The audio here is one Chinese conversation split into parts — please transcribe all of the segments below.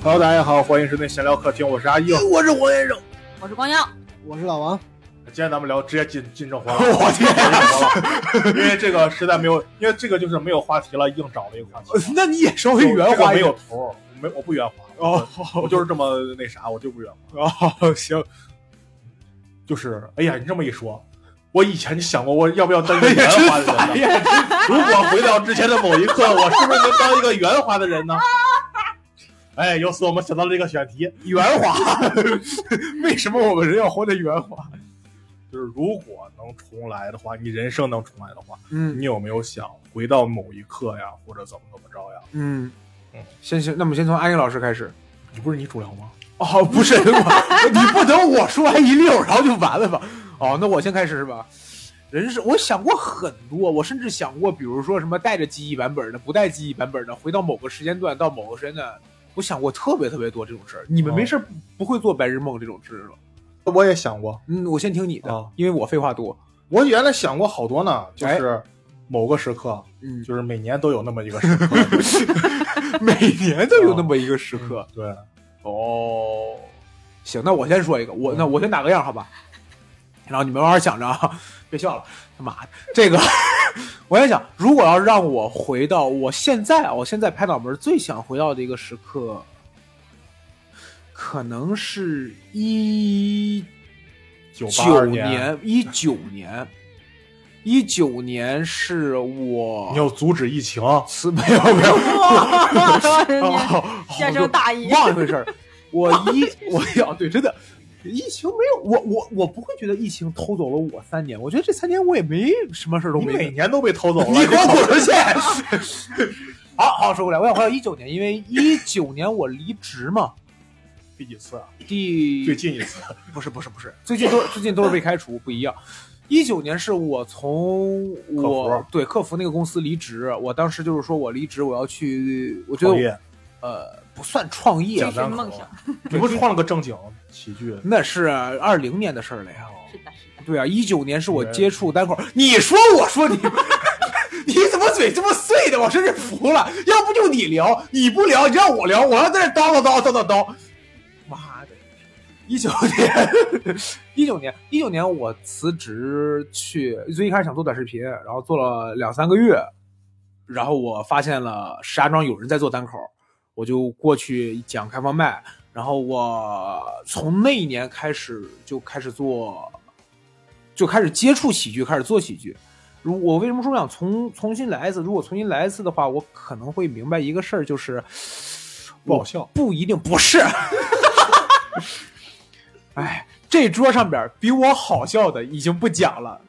Hello，大家好，欢迎收听闲聊客厅，我是阿英。我是黄先生，我是光耀，我是老王。今天咱们聊直接进进正话了，我天，因为这个实在没有，因为这个就是没有话题了，硬找了一个话题。那你也稍微圆滑没有头儿，没我不圆滑，哦，我就是这么那啥，我就不圆滑。哦，行，就是，哎呀，你这么一说，我以前就想过我要不要当一个圆滑的人呢？如果回到之前的某一刻，我是不是能当一个圆滑的人呢？哎，由此我们想到了这个选题，圆滑，为什么我们人要活得圆滑？就是如果能重来的话，你人生能重来的话，嗯你有没有想回到某一刻呀，或者怎么怎么着呀？嗯嗯，先行，那么先从安英老师开始。你不是你主聊吗？哦，不是我，你不等我说完一溜，然后就完了吧？哦，那我先开始是吧？人生，我想过很多，我甚至想过，比如说什么带着记忆版本的，不带记忆版本的，回到某个时间段到某个时间段，我想过特别特别多这种事儿。你们哦没事儿不不会做白日梦这种事了？我也想过，嗯，我先听你的，啊因为我废话多。我原来想过好多呢，就是某个时刻，嗯，就是每年都有那么一个时刻。每年都有那么一个时刻。对，哦，行，那我先说一个，我那我先打个样，好吧？然后你们慢慢想着啊，别笑了，他妈的，这个 我先想，如果要让我回到我现在啊，我现在拍脑门最想回到的一个时刻，可能是一九九年，一九年，一九年是我你要阻止疫情，辞没有没有，先生大义，忘了一回事儿。我一我要对，真的，疫情没有我我我不会觉得疫情偷走了我三年，我觉得这三年我也没什么事儿都没干。每年都被偷走了。你给我滚出去！好好说回来，我想回到一九年，因为一九年我离职嘛，第几次啊？第最近一次。不是不是不是，最近都最近都是被开除，不一样。一九年是我从我客对客服那个公司离职，我当时就是说我离职，我要去，我觉得呃不算创业讲，追寻梦想，你不是创了个正经喜剧？那是二零年的事儿了呀。是的，是的，对啊，一九年是我接触单口。你说，我说你，你怎么嘴这么碎的？我真是服了。要不就你聊，你不聊，你让我聊，我要在这叨叨叨叨叨叨。一九年，一九年，一九年我辞职去，最一开始想做短视频，然后做了两三个月，然后我发现了石家庄有人在做单口，我就过去讲开放麦，然后我从那一年开始就开始做，就开始接触喜剧，开始做喜剧。如我为什么说想重重新来一次？如果重新来一次的话，我可能会明白一个事儿，就是不好笑不一定不是。哎，这桌上边比我好笑的已经不讲了，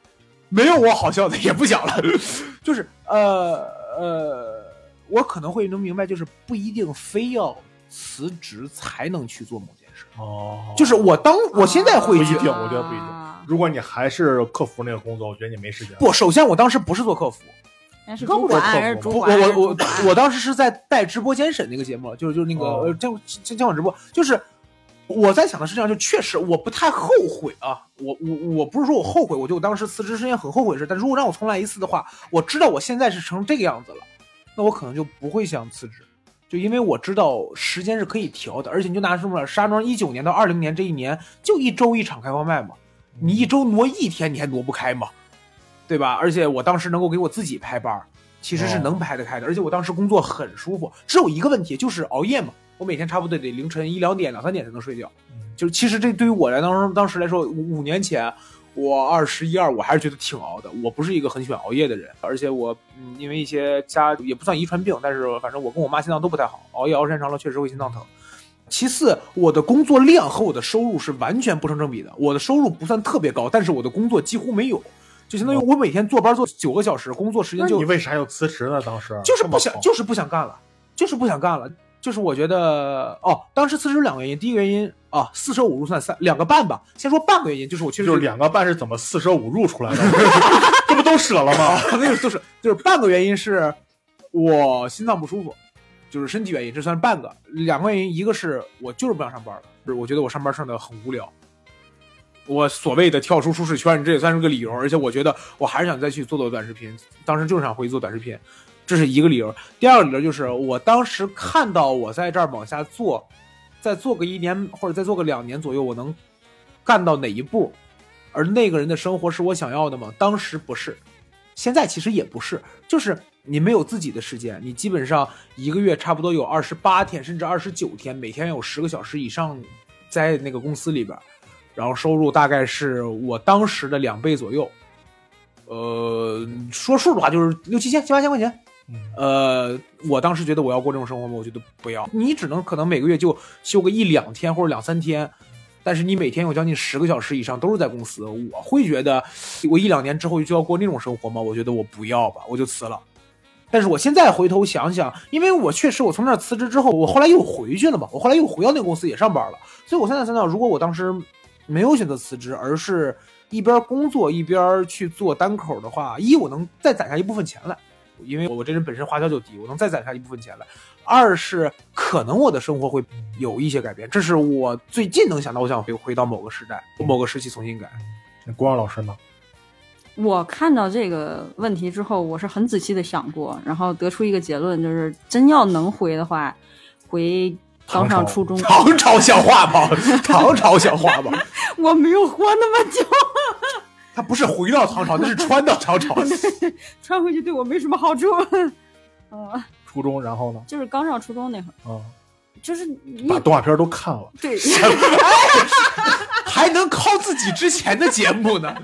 没有我好笑的也不讲了，就是呃呃，我可能会能明白，就是不一定非要辞职才能去做某件事。哦，就是我当我现在会觉不一定，得我觉得不一定啊。如果你还是客服那个工作，我觉得你没时间。不，首先我当时不是做客服，是客服我人是主管，我我我当时是在带直播间审那个节目，就是就是那个哦呃监监监管直播，就是我在想的是这样，就确实我不太后悔啊，我我我不是说我后悔，我就当时辞职是件很后悔的事，但如果让我重来一次的话，我知道我现在是成这个样子了，那我可能就不会想辞职。就因为我知道时间是可以调的，而且你就拿什么石家庄一九年到二零年这一年，就一周一场开放麦嘛，你一周挪一天你还挪不开吗？对吧？而且我当时能够给我自己排班儿，其实是能排得开的，而且我当时工作很舒服，只有一个问题就是熬夜嘛，我每天差不多得凌晨一两点、两三点才能睡觉。嗯就是其实这对于我来当时当时来说，五五年前我二十一二，我还是觉得挺熬的。我不是一个很喜欢熬夜的人，而且我嗯，因为一些家也不算遗传病，但是反正我跟我妈心脏都不太好，熬夜熬时间长了确实会心脏疼。其次，我的工作量和我的收入是完全不成正比的。我的收入不算特别高，但是我的工作几乎没有，就相当于我每天坐班坐九个小时，工作时间就你为啥要辞职呢？当时就是不想，就是不想干了，就是不想干了。就是我觉得哦，当时辞职有两个原因，第一个原因啊，四舍五入算三两个半吧。先说半个原因，就是我确实就是两个半是怎么四舍五入出来的？这不都舍了吗？那个就是就是半个原因是我心脏不舒服，就是身体原因，这算是半个。两个原因，一个是我就是不想上班了，不是我觉得我上班上的很无聊。我所谓的跳出舒适圈，这也算是个理由。而且我觉得我还是想再去做做短视频，当时就是想回去做短视频，这是一个理由。第二个理由就是我当时看到我在这儿往下做，再做个一年或者再做个两年左右，我能干到哪一步？而那个人的生活是我想要的吗？当时不是，现在其实也不是，就是你没有自己的时间，你基本上一个月差不多有二十八天甚至二十九天，每天有十个小时以上在那个公司里边，然后收入大概是我当时的两倍左右。呃，说数的话就是六七千、七八千块钱。呃，我当时觉得我要过这种生活吗？我觉得不要。你只能可能每个月就休个一两天或者两三天，但是你每天有将近十个小时以上都是在公司，我会觉得我一两年之后就要过那种生活吗？我觉得我不要吧，我就辞了。但是我现在回头想想，因为我确实我从那儿辞职之后，我后来又回去了嘛，我后来又回到那个公司也上班了，所以我现在想想，如果我当时没有选择辞职，而是一边工作一边去做单口的话，一我能再攒下一部分钱来，因为我这人本身花销就低，我能再攒下一部分钱来；二是可能我的生活会有一些改变，这是我最近能想到，我想回回到某个时代、某个时期重新改。那郭阳老师呢？我看到这个问题之后，我是很仔细的想过，然后得出一个结论，就是真要能回的话，回刚上初中。唐朝像话吗？唐朝像话吗？我没有活那么久，他不是回到唐朝，那是穿到唐朝。穿回去对我没什么好处。嗯，初中，然后呢？就是刚上初中那会儿，啊，就是你把动画片都看了。对，还能靠自己之前的节目呢？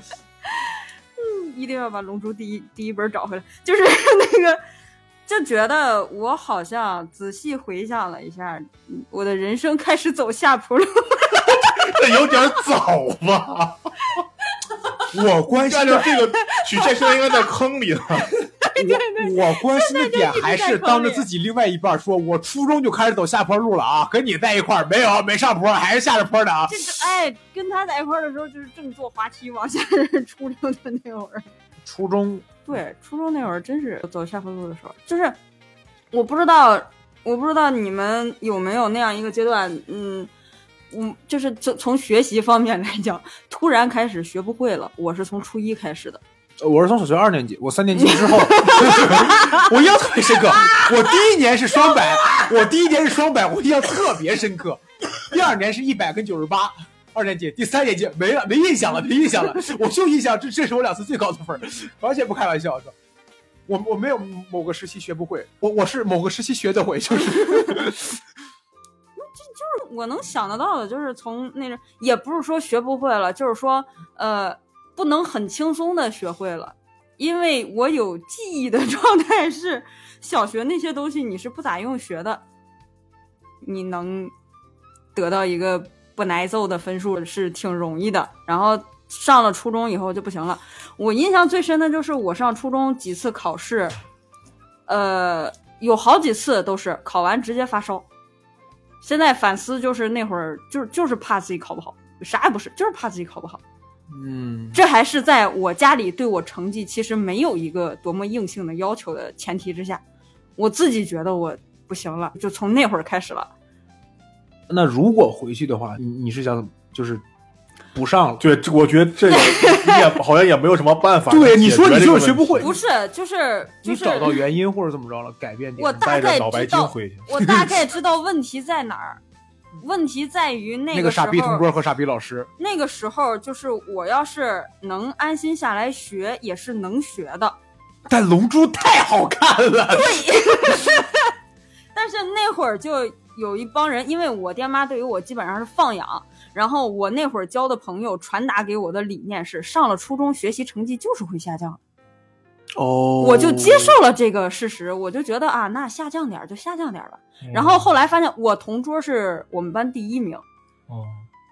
一定要把《龙珠》第一第一本找回来。就是那个，就觉得我好像仔细回想了一下，嗯我的人生开始走下坡路。这有点早吧？我关心按照这个许这生应该在坑里了。我我关心的点还是当着自己另外一半说，我初中就开始走下坡路了啊，跟你在一块儿没有没上坡，还是下着坡的啊。这个哎，跟他在一块儿的时候，就是正坐滑梯往下初中的那会儿。初中对，初中那会儿真是走下坡路的时候，就是我不知道，我不知道你们有没有那样一个阶段，嗯。嗯，就是从从学习方面来讲，突然开始学不会了。我是从初一开始的，呃我是从小学二年级，我三年级之后，我印象特别深刻。我第一年是双百，我第一年是双百，我印象特别深刻。第二年是一百跟九十八，二年级，第三年级没了，没印象了，没印象了。我就印象这这是我两次最高的分儿，完全不开玩笑的。我我没有某个时期学不会，我我是某个时期学得会，就是 就是我能想得到的，就是从那个，也不是说学不会了，就是说，呃，不能很轻松的学会了，因为我有记忆的 状态是，小学那些东西你是不咋用学的，你能得到一个不挨揍的分数是挺容易的，然后上了初中以后就不行了。我印象最深的就是我上初中几次考试，呃，有好几次都是考完直接发烧。现在反思就是那会儿就是就是怕自己考不好，啥也不是，就是怕自己考不好。嗯，这还是在我家里对我成绩其实没有一个多么硬性的要求的前提之下，我自己觉得我不行了，就从那会儿开始了。那如果回去的话，你你是想就是不上了？对，这我觉得这个你也 好像也没有什么办法。对，你说你就是学不会，不是，就是就是你找到原因或者怎么着了，改变点。我大概带着脑白知道，金回去。我大概 知道问题在哪儿。问题在于那那个时候，傻逼同桌和傻逼老师，那个时候就是我要是能安心下来学，也是能学的。但《龙珠》太好看了。对但是那会儿就有一帮人，因为我爹妈对于我基本上是放养，然后我那会儿交的朋友传达给我的理念是，上了初中学习成绩就是会下降，哦我就接受了这个事实，我就觉得啊，那下降点儿就下降点儿吧。然后后来发现我同桌是我们班第一名，哦，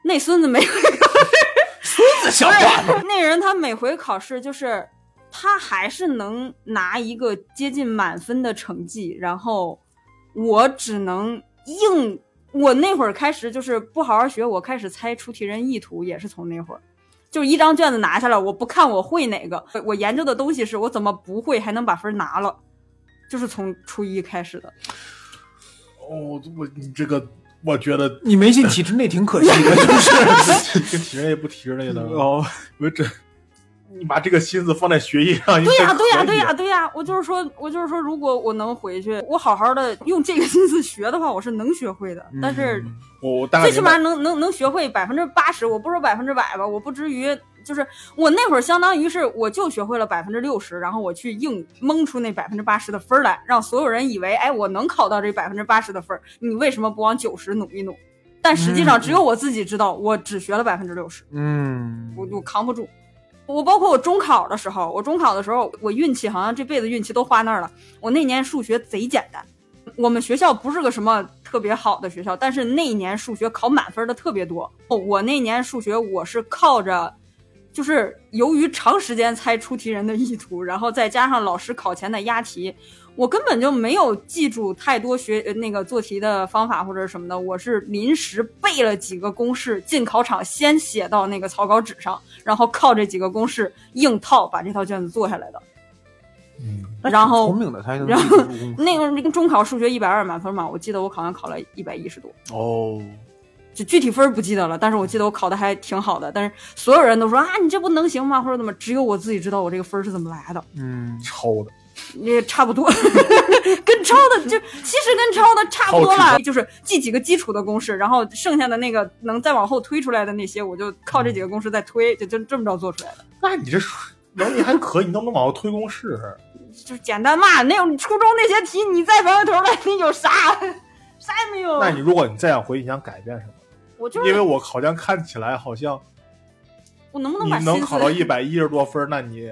那孙子每回这像话吗？那人他每回考试就是他还是能拿一个接近满分的成绩，然后我只能硬。我那会儿开始就是不好好学，我开始猜出题人意图，也是从那会儿，就一张卷子拿下来，我不看我会哪个，我研究的东西是我怎么不会还能把分拿了，就是从初一开始的。哦，我你这个，我觉得你没进体制内挺可惜的，就是跟体制内不体制内的，哦，我这你把这个心思放在学业上，对呀、呀，对呀、对呀、对呀、我就是说，我就是说，如果我能回去，我好好的用这个心思学的话，我是能学会的。但是嗯我最起码能能能学会百分之八十，我不说百分之百吧，我不至于就是我那会儿相当于是我就学会了百分之六十，然后我去硬蒙出那百分之八十的分儿来，让所有人以为哎我能考到这百分之八十的分儿，你为什么不往九十努一努？但实际上只有我自己知道，我只学了百分之六十。嗯，我我扛不住。我包括我中考的时候，我中考的时候，我运气好像这辈子运气都花那儿了。我那年数学贼简单，我们学校不是个什么特别好的学校，但是那一年数学考满分的特别多。我那年数学我是靠着，就是由于长时间猜出题人的意图，然后再加上老师考前的押题，我根本就没有记住太多学呃那个做题的方法或者什么的，我是临时背了几个公式，进考场先写到那个草稿纸上，然后靠这几个公式硬套把这套卷子做下来的。嗯，然后聪明的才能然记住功夫那个那个中考数学一百二满分嘛，我记得我好像考了一百一十多，哦，就具体分不记得了，但是我记得我考的还挺好的。但是所有人都说啊，你这不能行吗？或者怎么？只有我自己知道我这个分是怎么来的。嗯，抄的，也差不多，跟抄的就其实跟抄的差不多了，就是记几个基础的公式，然后剩下的那个能再往后推出来的那些，我就靠这几个公式再推，就就这么着做出来的，那你这能力还可以，你能不能往后推公式？就是简单嘛。那种初中那些题，你再翻回头来，你有啥啥也没有。那你如果你再想回去，你想改变什么？我就是因为我好像看起来好像我能不能你把你能考到一百一十多分，那你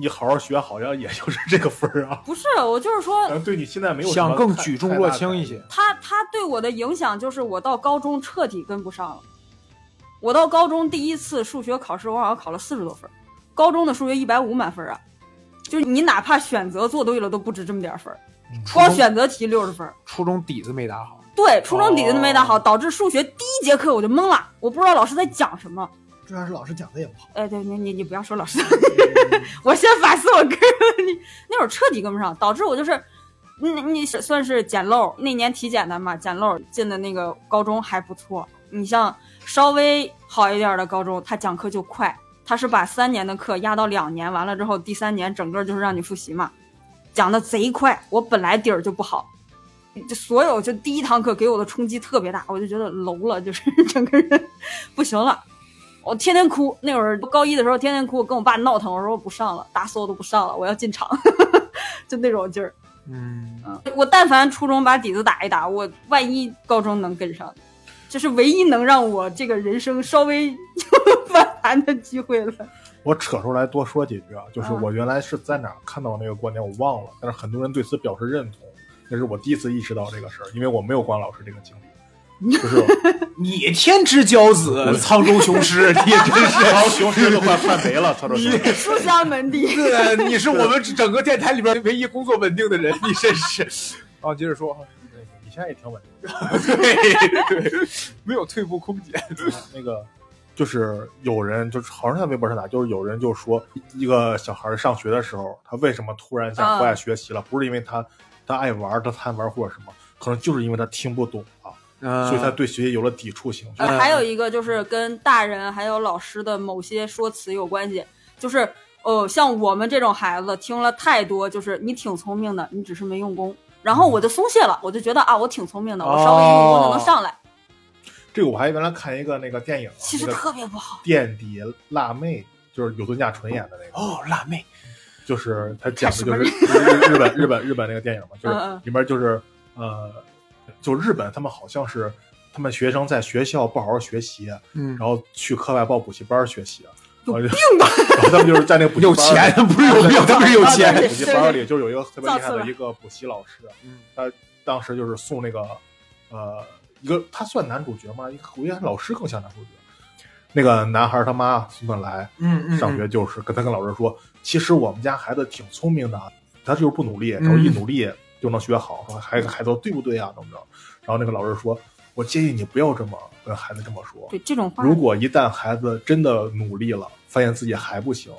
你好好学，好像也就是这个分儿啊。不是我就是说对你现在没有想更举重若轻一。些。他他对我的影响就是我到高中彻底跟不上了。我到高中第一次数学考试，我好像考了四十多分儿，高中的数学一百五满分啊，就是你哪怕选择做对了都不止这么点儿分儿，嗯光选择题六十分儿。初中底子没打好，对，初中底子都没打好，哦导致数学第一节课我就懵了，我不知道老师在讲什么。主要是老师讲的也不好。哎，对你你你不要说老师，我先反思我个人问题，那会儿彻底跟不上，导致我就是，你你算是捡漏，那年体检的嘛，捡漏进的那个高中还不错。你像稍微好一点的高中，他讲课就快，他是把三年的课压到两年，完了之后第三年整个就是让你复习嘛，讲的贼快。我本来底儿就不好，就所有就第一堂课给我的冲击特别大，我就觉得楼了，就是 整个人不行了。我天天哭，那会儿高一的时候天天哭，跟我爸闹腾，我说我不上了，大所有都不上了，我要进厂，就那种劲儿。嗯，嗯，我但凡初中把底子打一打，我万一高中能跟上，这是唯一能让我这个人生稍微 反弹的机会了。我扯出来多说几句啊，就是嗯我原来是在哪看到那个观点，我忘了，但是很多人对此表示认同。那是我第一次意识到这个事儿，因为我没有关老师这个经历。就是你天之骄子，沧州雄狮，你也真是。沧州雄狮都快快没了，沧州雄狮。书香门第，对，你是我们整个电台里边唯一工作稳定的人，你真是。啊，接着说，你现在也挺稳定。对对，没有退步空间。那个就是有人就是好像在微博上打，就是有人就说一个小孩上学的时候，他为什么突然想不爱学习了？不是因为他他爱玩，他贪玩或者什么，可能就是因为他听不懂所以他对学习有了抵触情绪。呃，还有一个就是跟大人还有老师的某些说辞有关系，就是呃，像我们这种孩子听了太多，就是你挺聪明的，你只是没用功，然后我就松懈了，我就觉得啊，我挺聪明的，我稍微用功就能上来，这个我还原来看一个那个电影，其实特别不好。垫底辣妹，就是有村架纯演的那个，哦，辣妹，就是他讲的就是日日本日本日本那个电影嘛，就是里面就是呃，就日本他们好像是他们学生在学校不好好学习，嗯，然后去课外报补习班学习，有病吧？然后他们就是在那个补习有班有钱不是有病，他们是有钱。补习班里就有一个特别厉害的一个补习老师，嗯他当时就是送那个呃一个他算男主角吗？一个我觉得老师更像男主角。那个男孩他妈送他来嗯嗯，上学，就是跟他跟老师说，其实我们家孩子挺聪明的，他就是不努力，然后一努力就能学好。说孩子孩子对不对啊？怎么着？然后那个老师说，我建议你不要这么跟孩子这么说。对这种话，如果一旦孩子真的努力了，发现自己还不行，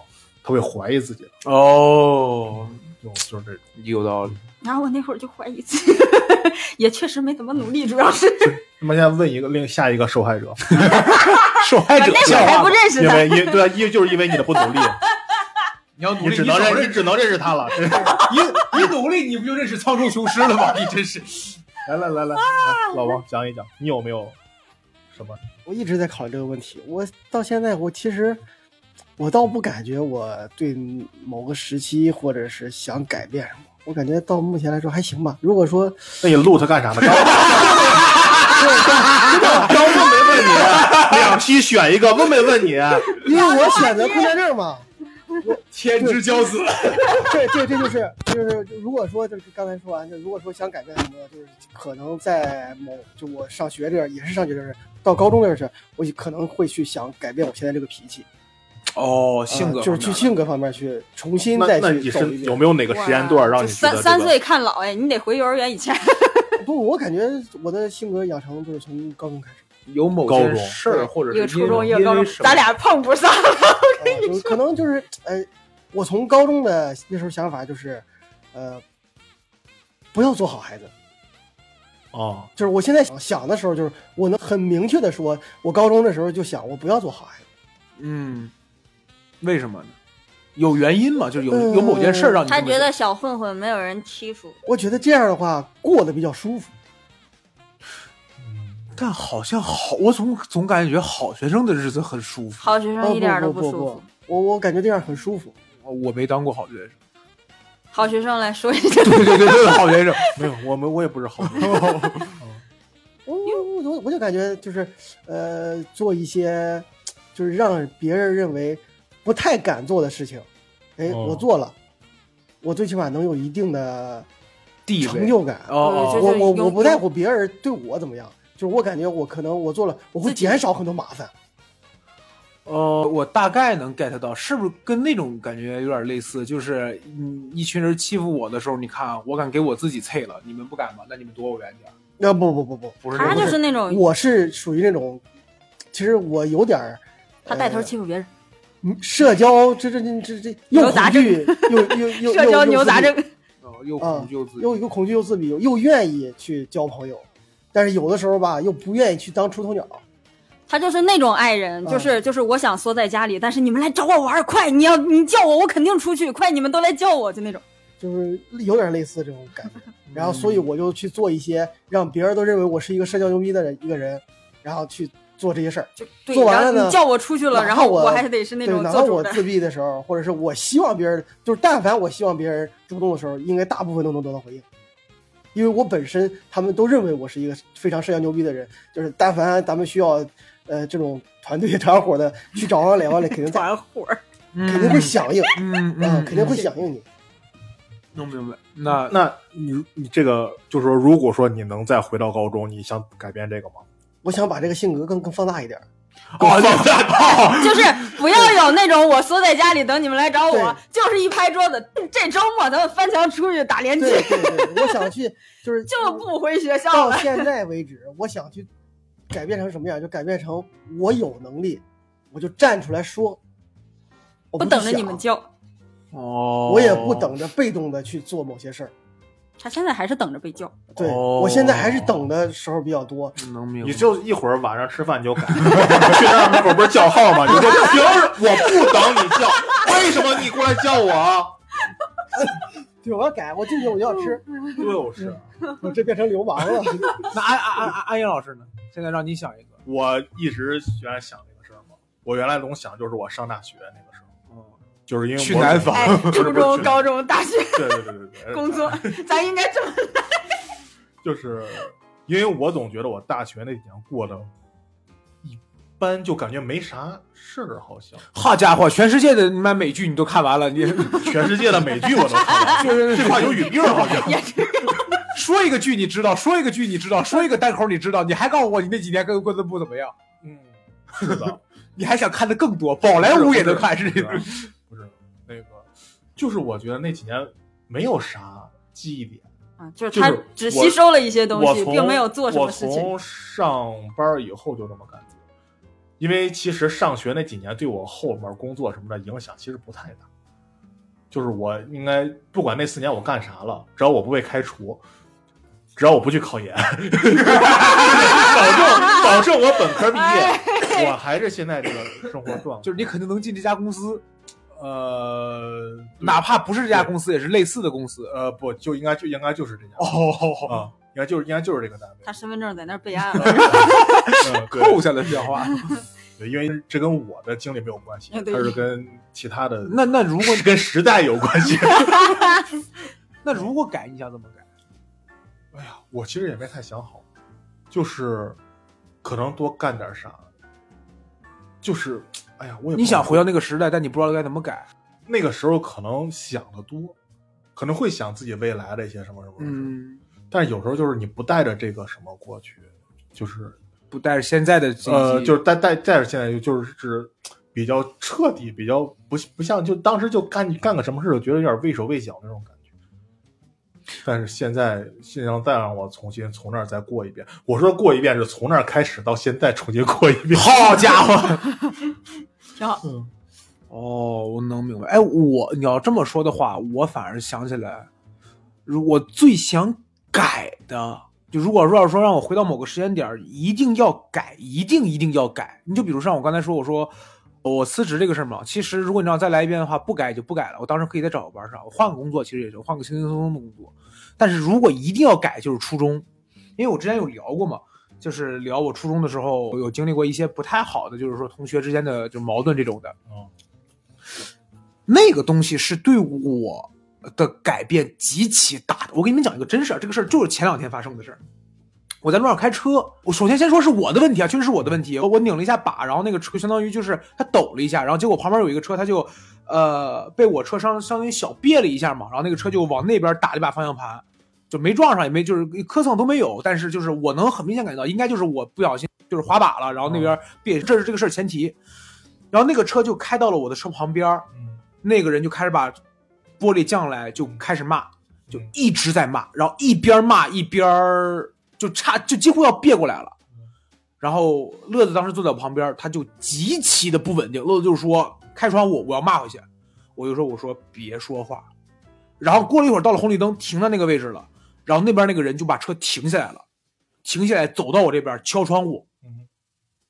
他他会怀疑自己，哦，就就是这种。有道理。然后我那会儿就怀疑自己，也确实没怎么努力，主要是那么现在问一个另下一个受害者，受害者那会笑话儿还不，认识他。因为因对啊，因就是因为你的不努力，你要努力，你只能认你只能认识他了。你你努力，你不就认识苍中雄狮了吗？你真是。来来来来，来老王讲一讲，你有没有什么？我一直在考虑这个问题。我到现在，我其实我倒不感觉我对某个时期或者是想改变什么。我感觉到目前来说还行吧。如果说那你录他干啥呢？刚刚问没问你？两期选一个，问没问你？因为我选择空间证嘛，天之骄子，这这这就是就是，如果说就是刚才说完，就如果说想改变什么，就是可能在某就我上学这儿也是上学这儿，到高中这儿是，我可能会去想改变我现在这个脾气，哦，性格呃就是去性格方面去重新那再那你是有没有哪个时间段让你三三岁看老哎，你得回幼儿园以前。不，我感觉我的性格养成就是从高中开始，有某些事儿，或者是一个初中，一因个高中为什，么咱俩碰不上。我跟你说可能就是呃，我从高中的那时候想法就是，呃，不要做好孩子。哦，就是我现在想想的时候，就是我能很明确的说，我高中的时候就想我不要做好孩子。嗯，为什么呢？有原因吗？就是有呃有某件事儿让你他觉得小混混没有人欺负，我觉得这样的话过得比较舒服。但好像好，我总总感觉好学生的日子很舒服。好学哦生一点都不不舒服不。我我感觉这样很舒服。我没当过好学生，好学生来说一 下，对对对对，好学生。没有，我们我也不是好人。我我我我就感觉就是呃，做一些就是让别人认为不太敢做的事情，哎，哦我做了，我最起码能有一定的地成就感。我我我不在乎别人对我怎么样，就是我感觉我可能我做了，我会减少很多麻烦。呃，我大概能 get 到，是不是跟那种感觉有点类似？就是嗯，一群人欺负我的时候，你看啊，我敢给我自己啐了，你们不敢吗？那你们躲我远点儿。那不不不不，不是他就是那种我是属于那种，其实我有点儿，他带头呃欺负别人，嗯社交这这这这这又牛杂恐惧又又 又社交又牛杂症。哦，又啊恐惧又自又又恐惧又自闭，又愿意去交朋友，但是有的时候吧，又不愿意去当出头鸟。他就是那种爱人，就是就是我想缩在家里，但是你们来找我玩儿，快！你要你叫我，我肯定出去，快！你们都来叫我，就那种。就是有点类似这种感觉，然后所以我就去做一些让别人都认为我是一个社交牛逼的人一个人，然后去做这些事儿。就对，做完了呢叫我出去了，然后我还得是那，种哪怕做主的。我自闭的时候，或者是我希望别人，就是但凡我希望别人主动的时候，应该大部分都能得到回应，因为我本身他们都认为我是一个非常社交牛逼的人，就是但凡咱们需要呃这种团队 团伙的去找王磊，王磊肯定在，团伙儿，肯定会响应，嗯肯定会响应你。弄明白。那那你你这个就是说，如果说你能再回到高中，你想改变这个吗？我想把这个性格更更放大一点。就是 不要有那种我缩在家里等你们来找我，就是一拍桌子，这周末咱们翻墙出去打联机，对对对，我想去 就是就不回学校了。到现在为止，我想去改变成什么样？就改变成我有能力，我就站出来说，我去不等着你们叫，哦，我也不等着被动的去做某些事儿。他现在还是等着被叫。对、哦我现在还是等的时候比较多。能明白。你就一会儿晚上吃饭你就改，去那儿门口不是叫号吗？你说凭什么我不等你叫？为什么你过来叫我啊？对，我要改，我进去我就要吃，就是，我这变成流氓了。那安安安安安英老师呢？现在让你想一个。我一直原来想这个事儿嘛，我原来总想就是我上大学那个就是因为我去南方。初中、高中、大学对对对对对，工作，咱应该这么来。就是因为我总觉得我大学那几年过得一般，就感觉没啥事儿，好像。好家伙，全世界的你妈美剧你都看完了，你 全世界的美剧我都看了，就是这话有语病，好像。说一个剧你知道，说一个剧你知道，说一个单口你知道，你还告诉我你那几年跟过得不怎么样，嗯，是的，你还想看的更多，宝莱坞也能看，是这个，就是我觉得那几年没有啥记忆点。啊，就是他只吸收了一些东西，我从并没有做什么事情。我从上班以后就这么感觉，因为其实上学那几年对我后面工作什么的影响其实不太大。就是我应该不管那四年我干啥了，只要我不被开除，只要我不去考研，保证保证我本科毕业，我还是现在这个生活状态。就是你肯定能进这家公司，呃，哪怕不是这家公司，也是类似的公司。呃不就应该就应该就是这家哦，啊，应该就是应该就是这个单位。他身份证在那儿备案了。扣下来电话。对，因为这跟我的经历没有关系，嗯对它是跟其他的那那如果 跟时代有关系。那如果改，你想怎么改？哎呀，我其实也没太想好，就是可能多干点啥，就是哎呀，我也你想回到那个时代，但你不知道该怎么改。那个时候，可能想的多，可能会想自己未来的一些什么什么，嗯，但是有时候就是你不带着这个什么过去，就是不带着现在的呃，就是带带带着现在就就是是比较彻底，比较不不像就当时就干干个什么事就觉得有点畏手畏脚那种感觉。但是现在现在再让我重新从那儿再过一遍，我说过一遍是从那儿开始到现在重新过一遍。好家伙！挺好。嗯，哦，我能明白。哎，我你要这么说的话，我反而想起来，如我最想改的，就如果说要说让我回到某个时间点，一定要改，一定一定要改。你就比如像我刚才说，我说我辞职这个事儿嘛，其实如果你要再来一遍的话，不改就不改了。我当时可以再找个班上，我换个工作，其实也就，换个轻轻松松的工作。但是如果一定要改，就是初中，因为我之前有聊过嘛。就是聊我初中的时候有经历过一些不太好的，就是说同学之间的就矛盾这种的，嗯那个东西是对我的改变极其大的。我给你们讲一个真事儿，这个事儿就是前两天发生的事儿。我在路上开车，我首先先说是我的问题啊，确实是我的问题。我拧了一下把，然后那个车相当于就是它抖了一下，然后结果旁边有一个车，它就呃被我车上相当于小别了一下嘛，然后那个车就往那边打了一把方向盘，就没撞上，也没就是磕蹭都没有，但是就是我能很明显感觉到，应该就是我不小心就是滑把了，然后那边别，这是这个事儿前提。然后那个车就开到了我的车旁边那个人就开始把玻璃降来，就开始骂，就一直在骂，然后一边骂一边儿就差就几乎要别过来了。然后乐子当时坐在我旁边，他就极其的不稳定。乐子就是说开窗户，我要骂回去。我就说我说别说话。然后过了一会儿，到了红绿灯，停在那个位置了。然后那边那个人就把车停下来了，停下来走到我这边敲窗户，嗯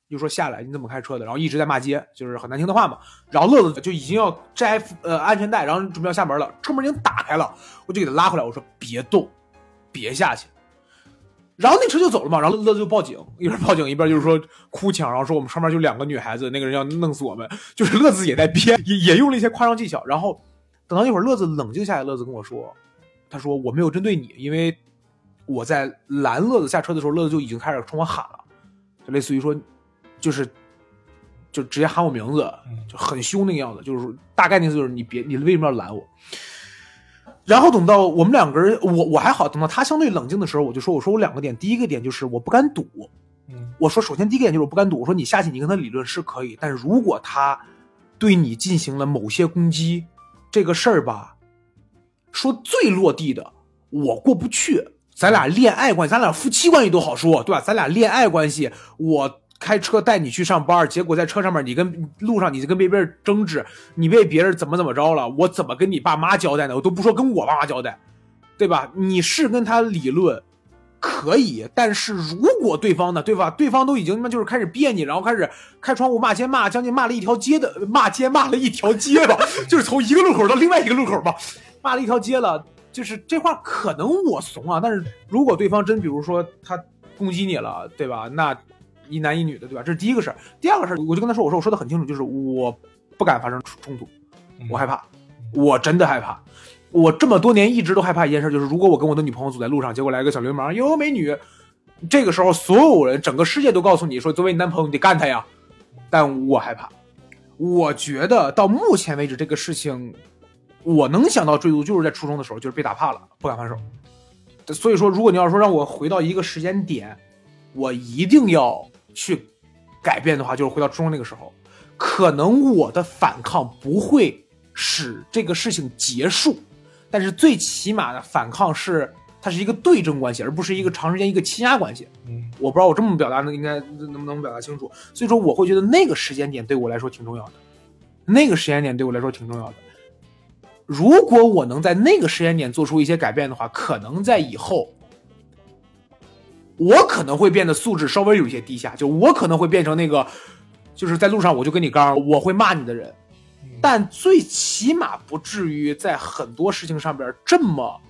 就说下来，你怎么开车的？然后一直在骂街，就是很难听的话嘛。然后乐子就已经要摘呃安全带，然后准备要下门了，车门已经打开了，我就给他拉回来，我说别动，别下去。然后那车就走了嘛，然后乐子就报警，一边报警一边就是说哭腔，然后说我们上面就两个女孩子，那个人要弄死我们，就是乐子也在编，也也用了一些夸张技巧。然后等到一会儿乐子冷静下来，乐子跟我说，他说我没有针对你，因为我在拦乐子下车的时候，乐子就已经开始冲我喊了，就类似于说，就是就直接喊我名字，就很凶那个样子，就是大概的意思就是你别你为什么要拦我？然后等到我们两个人，我我还好，等到他相对冷静的时候，我就说我说我两个点，第一个点就是我不敢赌，嗯我说首先第一个点就是我不敢赌，我说你下去你跟他理论是可以，但是如果他对你进行了某些攻击，这个事儿吧，说最落地的，我过不去。咱俩恋爱关系，咱俩夫妻关系都好说，对吧？咱俩恋爱关系，我开车带你去上班，结果在车上面你跟路上你就跟别人争执，你被别人怎么怎么着了，我怎么跟你爸妈交代呢？我都不说跟我爸妈交代，对吧？你是跟他理论，可以，但是如果对方呢，对吧？对方都已经他妈就是开始别你，然后开始开窗户骂街，骂将近骂了一条街的，骂街骂了一条街吧，就是从一个路口到另外一个路口吧，骂了一条街了。就是这话可能我怂啊，但是如果对方真比如说他攻击你了，对吧？那一男一女的，对吧？这是第一个事儿。第二个事儿，我就跟他说，我说我说的很清楚，就是我不敢发生冲突，嗯我害怕，我真的害怕。我这么多年一直都害怕一件事，就是如果我跟我的女朋友走在路上，结果来个小流氓，哟美女，这个时候所有人整个世界都告诉你说，作为你男朋友你得干他呀，但我害怕。我觉得到目前为止这个事情，我能想到追溯就是在初中的时候，就是被打怕了，不敢还手。所以说，如果你要说让我回到一个时间点，我一定要去改变的话，就是回到初中那个时候，可能我的反抗不会使这个事情结束，但是最起码的反抗是它是一个对症关系，而不是一个长时间一个欺压关系。嗯我不知道我这么表达能应该能不能表达清楚，所以说我会觉得那个时间点对我来说挺重要的，那个时间点对我来说挺重要的。如果我能在那个时间点做出一些改变的话，可能在以后，我可能会变得素质稍微有一些低下，就我可能会变成那个，就是在路上我就跟你刚，我会骂你的人，但最起码不至于在很多事情上边这么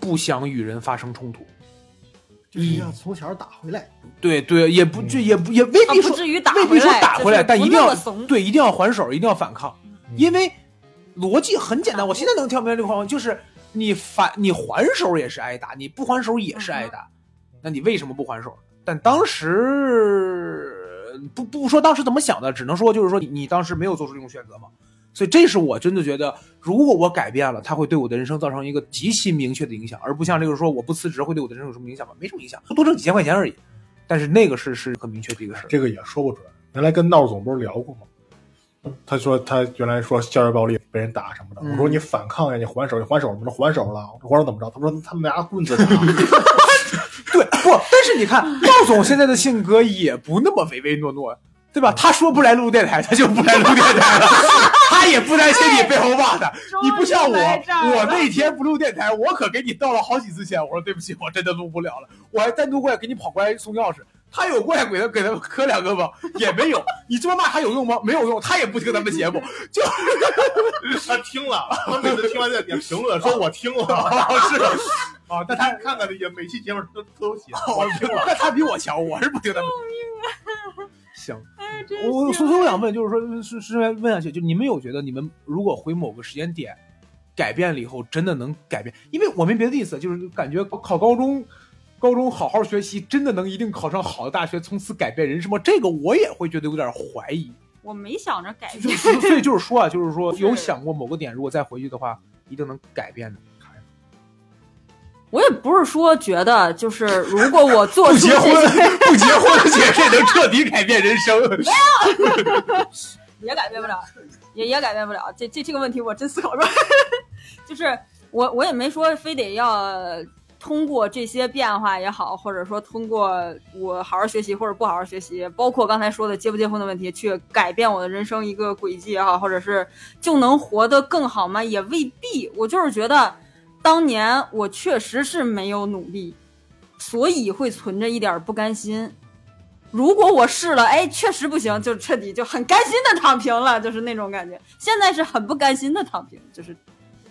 不想与人发生冲突。就是要从小打回来。对对，也不就也不也未啊必说不至于打未必说打回来，但一定要对，一定要还手，一定要反抗，因为逻辑很简单。我现在能跳明白这个方法，就是你反你还手也是挨打，你不还手也是挨打，那你为什么不还手？但当时不不说当时怎么想的，只能说就是说你你当时没有做出这种选择嘛。所以这是我真的觉得，如果我改变了，它会对我的人生造成一个极其明确的影响，而不像这个说我不辞职会对我的人生有什么影响吗？没什么影响，多挣几千块钱而已。但是那个是是很明确的一个事儿。这个也说不准。原来跟闹总不是聊过吗？他说他原来说校园暴力被人打什么的，嗯我说你反抗呀，你还手，你还手什么的，还手了，我还手怎么着？他说他们拿棍子打。但是你看赵总现在的性格也不那么唯唯诺诺，对吧？他说不来录电台，他就不来录电台了，他也不担心你背后骂他。你不像我，我那天不录电台，我可给你道了好几次歉。我说对不起，我真的录不了了，我还单独过来给你跑过来送钥匙。他有过来给他给他磕两个吗？也没有。你这么骂他有用吗？没有用，他也不听咱们节目，就 他听了，他每次听完在点评论说我听了，是啊，但他看看也每期节目都都写，我听了。那他比我强，我是不听他们。行，我行所以我想问，就是说，是是问下去，就你们有觉得你们如果回某个时间点改变了以后，真的能改变？因为我没别的意思，就是感觉考高中，高中好好学习，真的能一定考上好的大学，从此改变人生吗？这个我也会觉得有点怀疑。我没想着改变，就是 所以就是说啊，就是说有想过某个点，如果再回去的话，一定能改变的。我也不是说觉得就是如果我做出 不结婚，不结婚的姐这能彻底改变人生。没 有也改变不了，也也改变不了。这这这个问题我真思考过，就是我我也没说非得要通过这些变化也好，或者说通过我好好学习或者不好好学习，包括刚才说的结不结婚的问题，去改变我的人生一个轨迹也好，或者是就能活得更好吗？也未必。我就是觉得当年我确实是没有努力，所以会存着一点不甘心。如果我试了，哎，确实不行，就彻底就很甘心的躺平了，就是那种感觉。现在是很不甘心的躺平，就是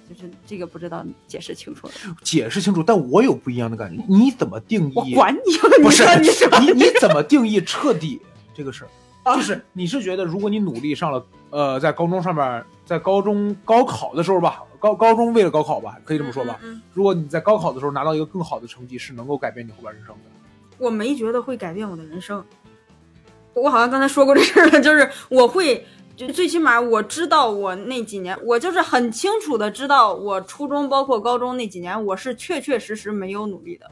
就是这个不知道解释清楚了。解释清楚，但我有不一样的感觉。你怎么定义？我管你，不是你说你你你怎么定义彻底这个事儿？啊就是你是觉得，如果你努力上了，呃，在高中上面，在高中高考的时候吧，高高中为了高考吧，可以这么说吧。如果你在高考的时候拿到一个更好的成绩，是能够改变你后半人生的。我没觉得会改变我的人生。我好像刚才说过这事儿了，就是我会，就最起码我知道我那几年，我就是很清楚的知道，我初中包括高中那几年，我是确确实实没有努力的。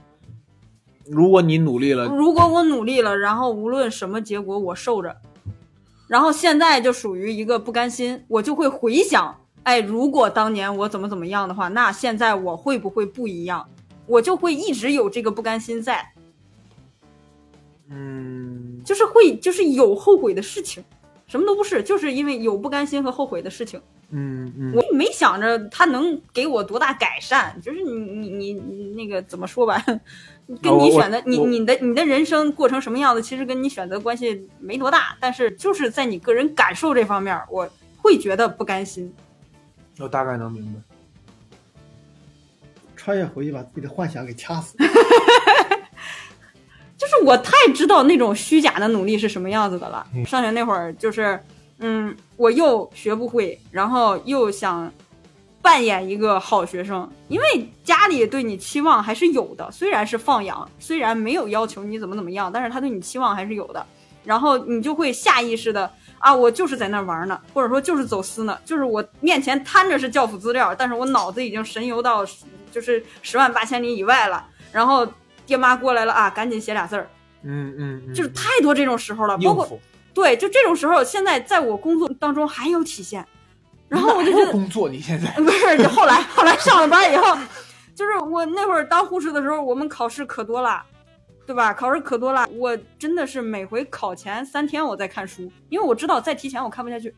如果你努力了，如果我努力了，然后无论什么结果我受着，然后现在就属于一个不甘心，我就会回想，哎，如果当年我怎么怎么样的话，那现在我会不会不一样？我就会一直有这个不甘心在，嗯，就是会就是有后悔的事情，什么都不是，就是因为有不甘心和后悔的事情。嗯嗯，我没想着他能给我多大改善，就是你你你你那个怎么说吧，跟你选择你你的你的人生过成什么样子，其实跟你选择关系没多大，但是就是在你个人感受这方面，我会觉得不甘心。我大概能明白。穿越回去把自己的幻想给掐死。就是我太知道那种虚假的努力是什么样子的了。嗯上学那会儿，就是，嗯，我又学不会，然后又想扮演一个好学生，因为家里对你期望还是有的，虽然是放养，虽然没有要求你怎么怎么样，但是他对你期望还是有的。然后你就会下意识的啊，我就是在那玩呢，或者说就是走私呢，就是我面前摊着是教辅资料，但是我脑子已经神游到就是十万八千里以外了。然后爹妈过来了啊，赶紧写俩字儿，嗯嗯，嗯就是太多这种时候了，包括。对，就这种时候，现在在我工作当中还有体现。然后我就觉得，工作，你现在不是，就后来后来上了班以后，就是我那会儿当护士的时候，我们考试可多了，对吧？考试可多了，我真的是每回考前三天我在看书，因为我知道再提前我看不下去。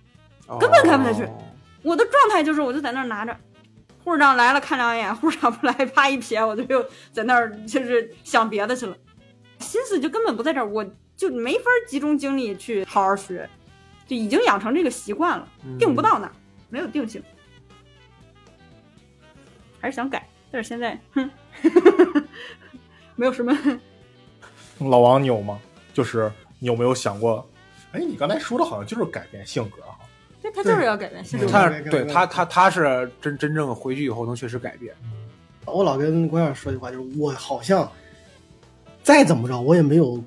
根本看不下去哦我的状态就是，我就在那儿拿着，护士长来了看两眼，护士长不来，啪一撇，我就又在那儿就是想别的去了，心思就根本不在这儿，我就没法集中精力去好好学，就已经养成这个习惯了，定不到那儿，没有定性，还是想改，但是现在，哼，没有什么。老王，你有吗？就是你有没有想过？哎，你刚才说的好像就是改变性格哈。对他就是要改变性格。他对他他他是真真正回去以后能确实改变。我老跟郭先生说句话，就是我好像再怎么着，我也没有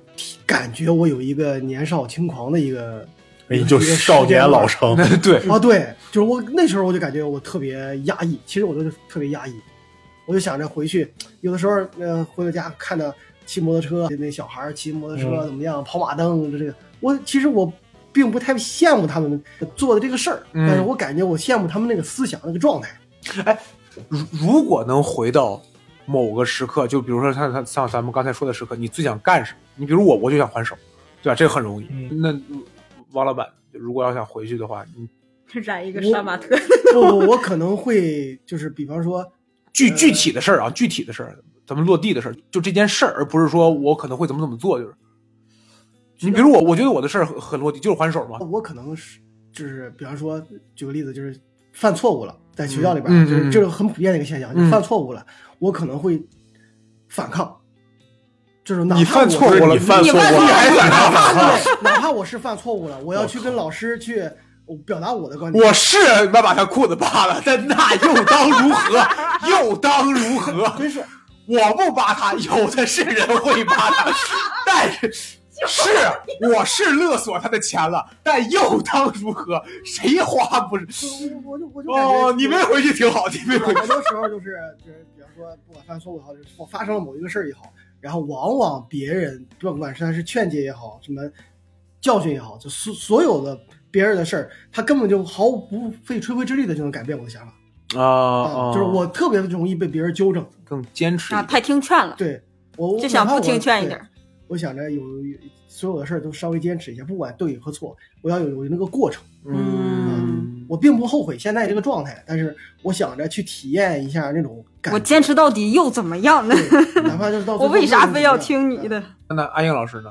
感觉我有一个年少轻狂的一个，哎，就少年老成。对，啊，对，就是我那时候我就感觉我特别压抑，其实我都是特别压抑，我就想着回去，有的时候呃回到家看到骑摩托车那小孩骑摩托车嗯怎么样，跑马灯这个，我其实我并不太羡慕他们做的这个事儿，嗯但是我感觉我羡慕他们那个思想那个状态。哎如如果能回到某个时刻，就比如说像像像咱们刚才说的时刻，你最想干什么？你比如我，我就想还手，对吧？这个很容易。嗯那王老板，如果要想回去的话，你染一个杀马特，不不，我可能会就是比方说，具具体的事儿啊，具体的事儿，咱们落地的事儿，就这件事儿，而不是说我可能会怎么怎么做，就是。你比如我，我觉得我的事儿很很落地，就是还手嘛。我可能是就是比方说举个例子，就是犯错误了，在学校里边，就是这是很普遍的一个现象，嗯你犯错误了，我可能会反抗，就是哪怕你犯我错误了，你犯错误了你还反抗？对，哪怕我是犯错误了，我要去跟老师去表达我的观点。我是要把他裤子扒了，但那又当如何？又当如何？真是我不扒他，有的是人会扒他，但是是我是勒索他的钱了，但又当如何？谁花不是？我我就我就哦，你没回去挺好，你没回去。很多时候就是就是，比方说不管犯错误也好，就是发生了某一个事儿也好，然后往往别人不管是他是劝诫也好，什么教训也好，就所所有的别人的事儿，他根本就毫不费吹灰之力的就能改变我的想法啊啊，就是我特别容易被别人纠正，更坚持啊，太听劝了，对我就想不听劝一。点怕我想着有有所有的事儿都稍微坚持一下，不管对和错，我要有有那个过程。嗯，我并不后悔现在这个状态，但是我想着去体验一下那种感觉。我坚持到底又怎么样呢？哪怕就是到 最后我为啥非要听你的？那安英老师呢？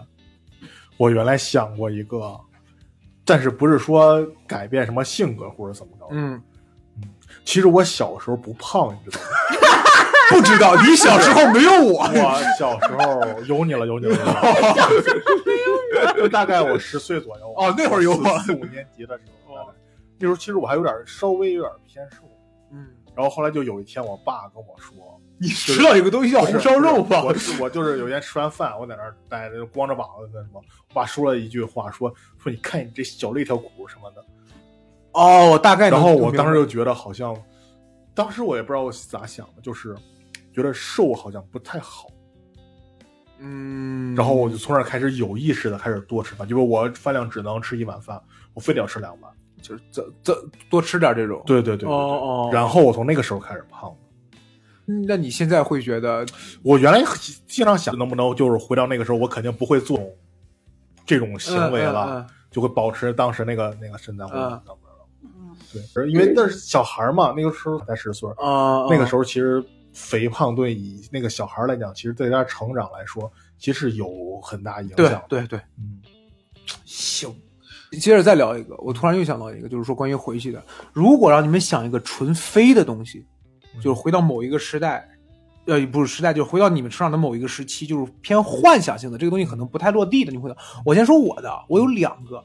我原来想过一个，但是不是说改变什么性格或者怎么着。嗯，其实我小时候不胖，你知道吗？不知道，你小时候没有我。我小时候有你了，有你了，有你了。就大概我十岁左右。哦那会儿有我五年级的时候，哦那时候其实我还有点稍微有点偏瘦。嗯，然后后来就有一天，我爸跟我说，你知道有个东西叫红烧肉吗？我我就是有一天吃完饭，我在那儿待着，光着膀子那什么，我爸说了一句话，说说你看你这小肋条骨什么的。哦，我大概。然后我当时就就觉得好像，当时我也不知道我咋想的，就是觉得瘦好像不太好。嗯，然后我就从那儿开始有意识的开始多吃饭，就是我饭量只能吃一碗饭，我非得要吃两碗。就是这这多吃点这种。对对对对对哦哦然后我从那个时候开始胖。嗯那你现在会觉得我原来经常想，能不能就是回到那个时候，我肯定不会做这种行为了，嗯嗯嗯就会保持当时那个那个身材或者嗯怎么着。对，因为那是小孩嘛，那个时候才十岁，啊那个时候其实肥胖对以那个小孩来讲，其实对他成长来说，其实有很大影对响。对对，嗯，行。接着再聊一个，我突然又想到一个，就是说关于回去的。如果让你们想一个纯飞的东西，就是回到某一个时代，呃，不是时代，就是回到你们成长的某一个时期，就是偏幻想性的这个东西，可能不太落地的。你回到，我先说我的，我有两个，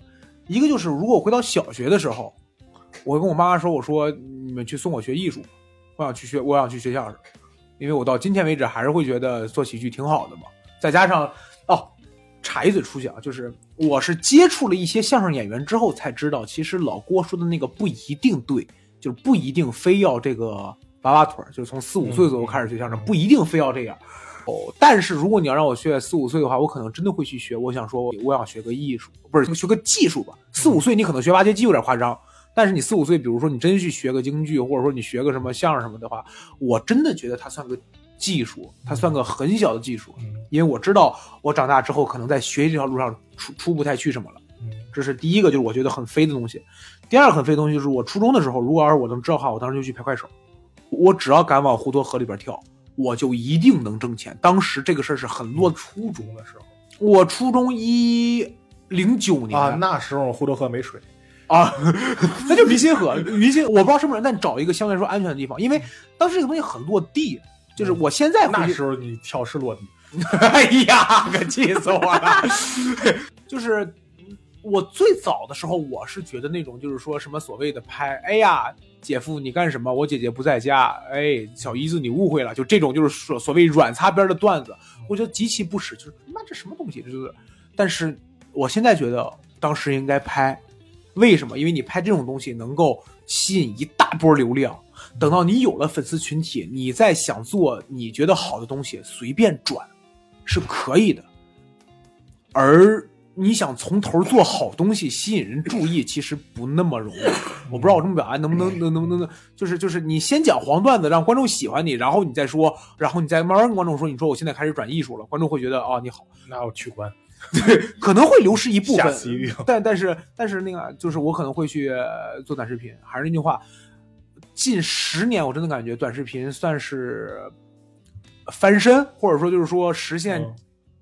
一个就是如果我回到小学的时候，我跟我妈妈说，我说你们去送我学艺术，我想去学，我想去学相声，因为我到今天为止还是会觉得做喜剧挺好的嘛。再加上哦，插一嘴出去啊，就是我是接触了一些相声演员之后才知道，其实老郭说的那个不一定对，就是不一定非要这个娃娃腿儿，就是从四五岁左右开始学相声，不一定非要这样。哦，但是如果你要让我学四五岁的话，我可能真的会去学。我想说，我想学个艺术，不是学个技术吧。四五岁你可能学挖掘机有点夸张，但是你四五岁，比如说你真去学个京剧，或者说你学个什么相声什么的话，我真的觉得它算个技术，它算个很小的技术，嗯因为我知道我长大之后可能在学习这条路上出出不太去什么了。嗯这是第一个，就是我觉得很飞的东西。第二个很飞的东西就是我初中的时候，如果要是我能知道的话，我当时就去拍快手。我只要敢往滹沱河里边跳，我就一定能挣钱。当时这个事儿是很落，初中的时候我初中一零九年啊，那时候滹沱河没水，啊，那就明心河，明心我不知道是不是，但找一个相对来说安全的地方，因为当时这个东西很落地，就是我现在那时候你跳是落地，哎呀，可气死我了！就是我最早的时候，我是觉得那种就是说什么所谓的拍，哎呀，姐夫你干什么？我姐姐不在家，哎，小姨子你误会了，就这种就是所所谓软擦边的段子，我觉得极其不耻，就是妈这什么东西，这就是。但是我现在觉得当时应该拍，为什么？因为你拍这种东西能够吸引一大波流量。等到你有了粉丝群体，你再想做你觉得好的东西，随便转是可以的。而你想从头做好东西，吸引人注意，其实不那么容易。我不知道我这么表达能不能能能不能，就是就是你先讲黄段子，让观众喜欢你，然后你再说，然后你再慢慢跟观众说，你说我现在开始转艺术了，观众会觉得哦你好，那我取关，可能会流失一部分但但是但是那个就是我可能会去呃做短视频，还是那句话，近十年我真的感觉短视频算是翻身，或者说就是说实现嗯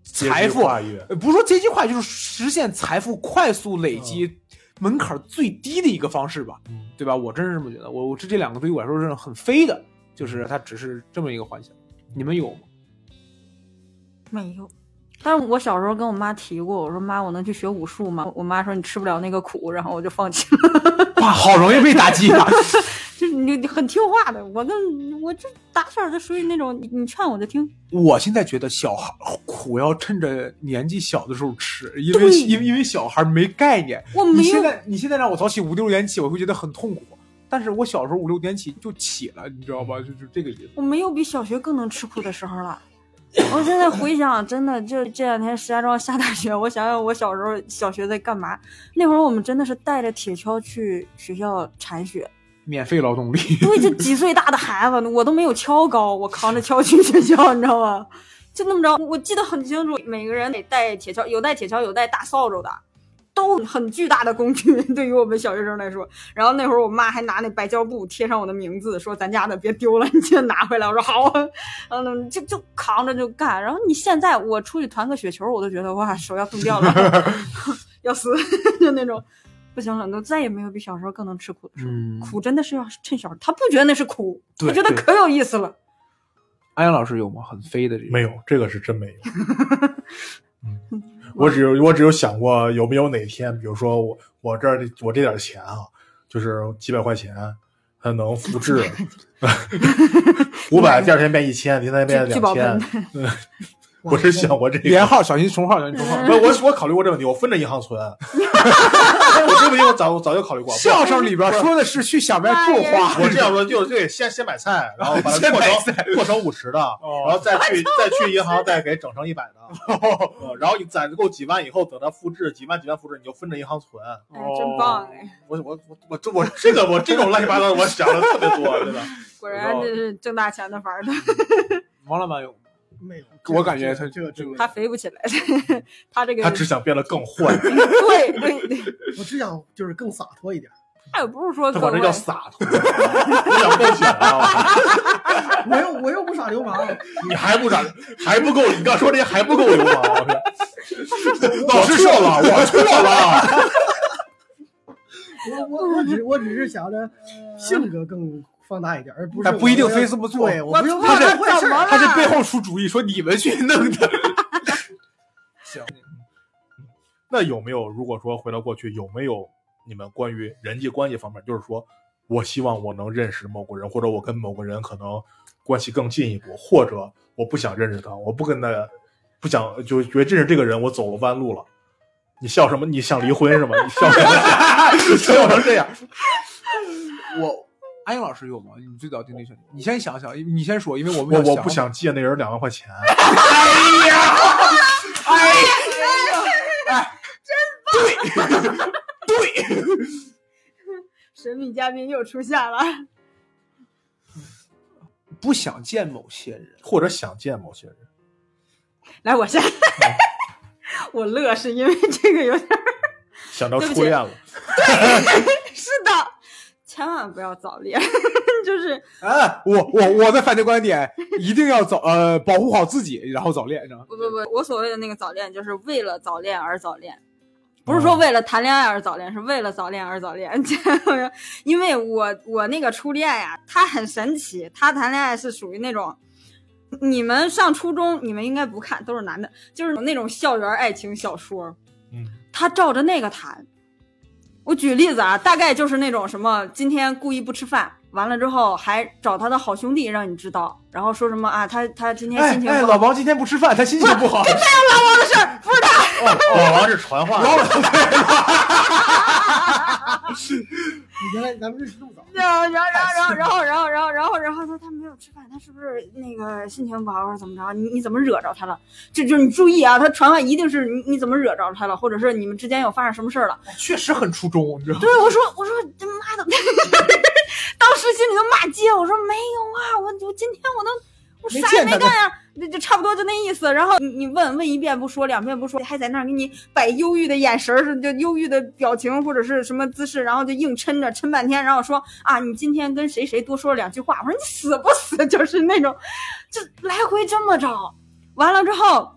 财富，阶级跨越呃不是说阶级化，就是实现财富快速累积门槛最低的一个方式吧，嗯对吧？我真是这么觉得，我我这这两个对于我来说是很飞的，就是它只是这么一个幻想，你们有吗？没有。但是我小时候跟我妈提过，我说妈，我能去学武术吗？我妈说你吃不了那个苦，然后我就放弃了。哇，好容易被打击啊！就是你你很听话的，我跟我这打小就属于那种你你劝我就听。我现在觉得小孩苦要趁着年纪小的时候吃，因为因为因为小孩没概念。我没有，你现在你现在让我早起五六点起，我会觉得很痛苦。但是我小时候五六点起就起了，你知道吧？就就这个意思。我没有比小学更能吃苦的时候了。我现在回想，真的就这两天石家庄下大雪，我想想我小时候小学在干嘛？那会儿我们真的是带着铁锹去学校铲雪。免费劳动力，对，就几岁大的孩子，我都没有锹高，我扛着锹去学校，你知道吗？就那么着，我记得很清楚，每个人得带铁锹，有带铁锹，有带大扫帚的，都很巨大的工具，对于我们小学生来说。然后那会儿我妈还拿那白胶布贴上我的名字，说咱家的别丢了，你记得拿回来。我说好啊，然后呢就就扛着就干。然后你现在我出去团个雪球，我都觉得哇手要冻掉了，要死，就那种。不行了，都再也没有比小时候更能吃苦的时候。嗯苦真的是要趁小，他不觉得那是苦，他觉得可有意思了。安阳老师有吗？很飞的这个没有，这个是真没有。嗯，我只有我只有想过有没有哪天，比如说我我这儿我这点钱啊，就是几百块钱，它能复制 五百，第二天变一千，第三天变两盆千。嗯，我是想过这个连号小心重号，小心重号。我我我考虑过这个问题，我分着银行存。我这个问题我早早就考虑过。相声里边说的是去小卖部花，我这样说就对，先先买菜，然后把它先买做成菜做成五十的，哦然后再去再去银行再给整成一百的，呃然后你攒够几万以后，等它复制几万几万复制，你就分着银行存。哎，真棒哎！我我我我这我这个我这种乱七八糟的我想的特别多，真的。果然这是挣大钱的法儿的，王老板有吗？没有，我感觉他这个这个，他飞不起来，他这个他只想变得更 坏，对对对，我只想就是更洒脱一点。他也不是说他管这叫洒脱，你想蹦起来啊！我又我又不耍流氓，你还不耍，还不够，你刚说这些还不够流氓，老师错了，我错了。我我我只我只是想着性格更放大一点，而不是但不一定非这么做对，我不用我错了干坏事怎么了儿。他是背后出主意，说你们去弄的。行，那有没有，如果说回到过去，有没有你们关于人际关系方面，就是说我希望我能认识某个人，或者我跟某个人可能关系更进一步，或者我不想认识他，我不跟他，不想就觉得认识这个人，我走了弯路了。你笑什么？你想离婚是吗？你笑什么？你 笑成这样？我安阳老师有吗？你最早定的选题，你先想想，你先说，因为我们我我不想借那人两万块钱。哎呀，哎哎，真棒，对。对，神秘嘉宾又出现了，不想见某些人，或者想见某些人，来我先，我乐是因为这个有点儿想到对不起初恋了，是的。千万不要早恋，就是啊，我我我的反对观点，一定要早呃保护好自己，然后早恋，是吧？不不不，我所谓的那个早恋，就是为了早恋而早恋，不是说为了谈恋爱而早恋，是为了早恋而早恋。因为我我那个初恋呀，他很神奇，他谈恋爱是属于那种，你们上初中你们应该不看，都是男的，就是那种校园爱情小说，嗯，他照着那个谈。我举例子啊，大概就是那种什么，今天故意不吃饭，完了之后还找他的好兄弟让你知道，然后说什么啊，他他今天哎哎，心情不好。老王今天不吃饭，他心情不好。老王的事儿不是他，哦，老王是传话的，原来咱们认识这么早。对，然后然后然后然后然后然后然后他他没有吃饭，他是不是那个心情不好，或者怎么着，你你怎么惹着他了？就就你注意啊，他传完一定是你你怎么惹着他了，或者是你们之间有发生什么事了。确实很出众，你知道。对，我说我说他妈的，当时心里都骂街，我说没有啊，我我今天我都。啥也没干呀、就就差不多就那意思。然后你你问问一遍不说，两遍不说，还在那儿给你摆忧郁的眼神儿，是就忧郁的表情或者是什么姿势，然后就硬撑着撑半天，然后说啊，你今天跟谁谁多说了两句话。我说你死不死？就是那种，就来回这么着。完了之后，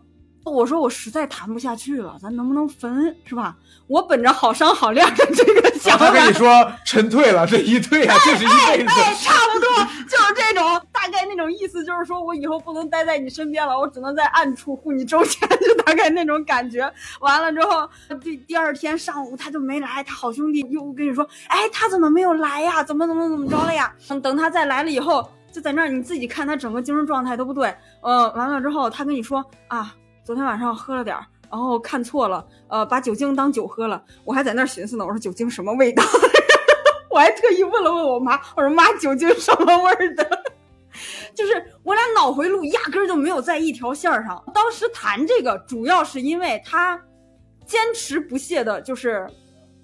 我说我实在谈不下去了，咱能不能分？是吧？我本着好商好量的这个 想法，他跟你说沉退了，这一退啊，就是一辈子。哎，差不多就是这种，大概那种意思，就是说我以后不能待在你身边了，我只能在暗处护你周全，就大概那种感觉。完了之后，第第二天上午他就没来，他好兄弟又跟你说，哎，他怎么没有来呀？怎么怎么怎么着了呀？等等他再来了以后，就在那儿你自己看他整个精神状态都不对。呃，完了之后他跟你说啊，昨天晚上喝了点儿。然后看错了，呃，把酒精当酒喝了。我还在那儿寻思呢，我说酒精什么味道？我还特意问了问我妈，我说妈，酒精什么味儿的？就是我俩脑回路压根儿就没有在一条线儿上。当时谈这个，主要是因为他坚持不懈的，就是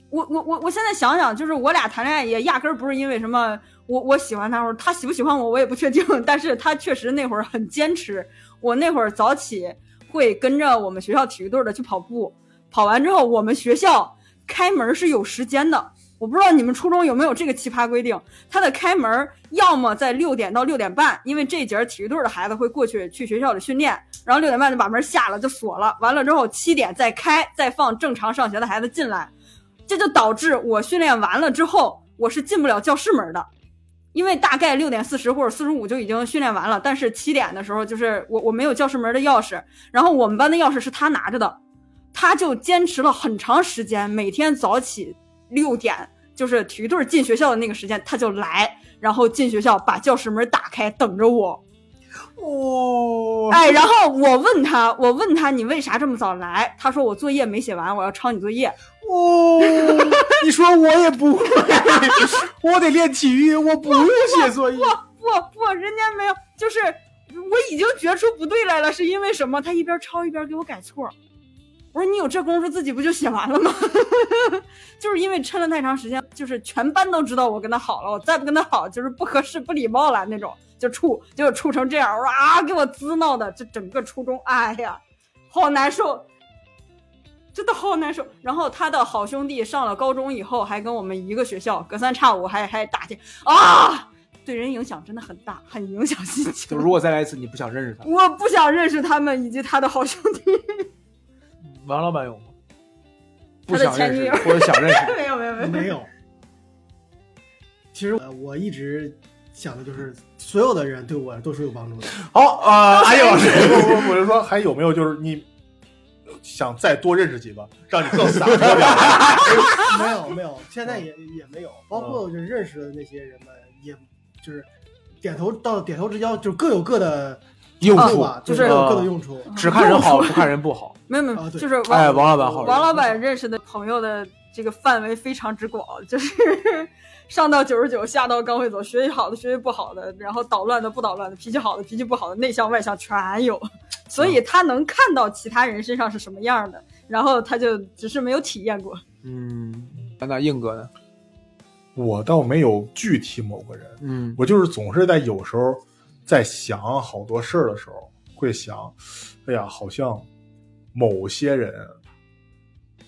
我我我我现在想想，就是我俩谈恋爱也压根儿不是因为什么我我喜欢他，或者他喜不喜欢我，我也不确定。但是他确实那会儿很坚持。我那会儿早起会跟着我们学校体育队的去跑步，跑完之后我们学校开门是有时间的。我不知道你们初中有没有这个奇葩规定，它的开门要么在六点到六点半，因为这节体育队的孩子会过去去学校里训练，然后六点半就把门下了就锁了，完了之后七点再开，再放正常上学的孩子进来，这就导致我训练完了之后我是进不了教室门的，因为大概六点四十或者四十五就已经训练完了，但是七点的时候就是我我没有教室门的钥匙，然后我们班的钥匙是他拿着的，他就坚持了很长时间，每天早起。六点就是体育队进学校的那个时间，他就来，然后进学校把教室门打开等着我。哦，哎，然后我问他，我问他你为啥这么早来？他说我作业没写完，我要抄你作业。哦，你说我也不会，我得练体育，我不用写作业。不不不，人家没有，就是我已经觉出不对来了，是因为什么？他一边抄一边给我改错。我说你有这功夫自己不就写完了吗？就是因为抻了太长时间，就是全班都知道我跟他好了，我再不跟他好就是不合适、不礼貌了那种，就处结果处成这样，我说啊，给我滋闹的，这整个初中，哎呀，好难受，真的好难受。然后他的好兄弟上了高中以后，还跟我们一个学校，隔三差五还还打架啊，对人影响真的很大，很影响心情就。如果再来一次，你不想认识他？我不想认识他们以及他的好兄弟。王老板有吗？不他的想认识前女友或者想认识？没有没有没有没有。其实呃我一直想的就是，所有的人对我都是有帮助的。好，呃，阿叶老师，我我我就说还有没有就是你想再多认识几个，让你更洒脱点？没有没有，现在也也没有，包括就认识的那些人们，也就是点头到点头之交，就各有各的用处就是各有各的用处。只看人好，不看人不好。没有没有，就是王、哎，王老板好。王老板认识的朋友的这个范围非常之广，就是上到九十九，下到刚会走，学习好的，学习不好的，然后捣乱的，不捣乱的，脾气好的，脾气不好的，内向外向全有，所以他能看到其他人身上是什么样的，然后他就只是没有体验过。嗯，那硬哥呢？我倒没有具体某个人，嗯我就是总是在有时候在想好多事儿的时候，会想，哎呀，好像某些人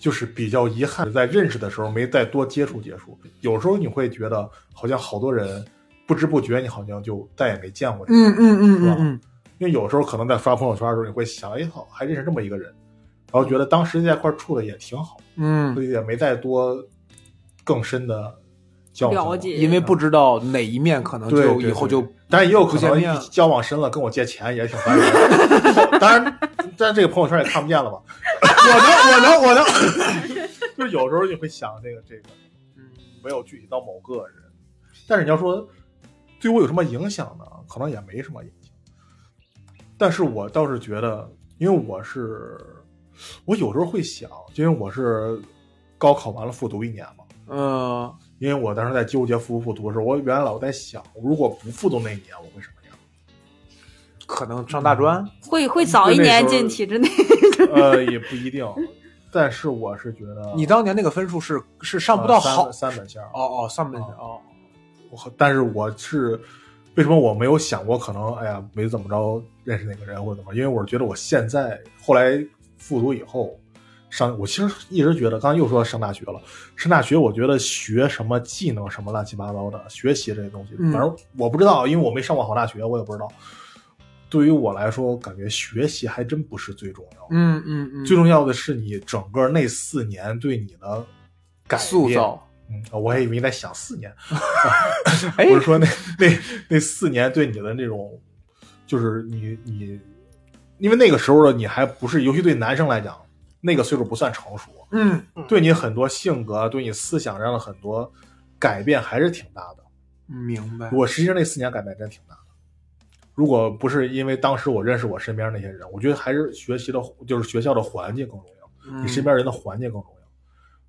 就是比较遗憾，在认识的时候没再多接触接触。有时候你会觉得，好像好多人不知不觉你好像就再也没见过这个人。嗯嗯嗯是吧嗯嗯，因为有时候可能在刷朋友圈的时候，你会想，哎操，还认识这么一个人，然后觉得当时在一块处的也挺好，嗯所以也没再多更深的交往了解因为不知道哪一面可能就以后就当然也有可能交往深了，跟我借钱也挺烦人的。当然，但这个朋友圈也看不见了吧。我能我能我能，就是有时候你会想这个这个，嗯没有具体到某个人，但是你要说对我有什么影响呢？可能也没什么影响。但是我倒是觉得，因为我是我有时候会想，因为我是高考完了复读一年嘛，嗯因为我当时在纠结复不复读的时候，我原来老在想，如果不复读那一年，我会什么样？可能上大专，会会早一年进体制内。呃，也不一定。但是我是觉得你当年那个分数是是上不到好呃三三本线儿哦哦三本哦，我但是我是为什么我没有想过可能哎呀没怎么着认识那个人或者怎么？因为我是觉得我现在后来复读以后上，我其实一直觉得，刚才又说上大学了，上大学我觉得学什么技能什么乱七八糟的学习这些东西，嗯反正我不知道，因为我没上过好大学，我也不知道。对于我来说，我感觉学习还真不是最重要的。嗯嗯嗯，最重要的是你整个那四年对你的改造。嗯，我还以为你在想四年，哎不是说那那那四年对你的那种，就是你你，因为那个时候的你还不是，尤其对男生来讲，那个岁数不算成熟，嗯对你很多性格、对你思想上的很多改变还是挺大的。明白。我实际上那四年改变真挺大的。如果不是因为当时我认识我身边那些人，我觉得还是学习的，就是学校的环境更重要。你身边人的环境更重要。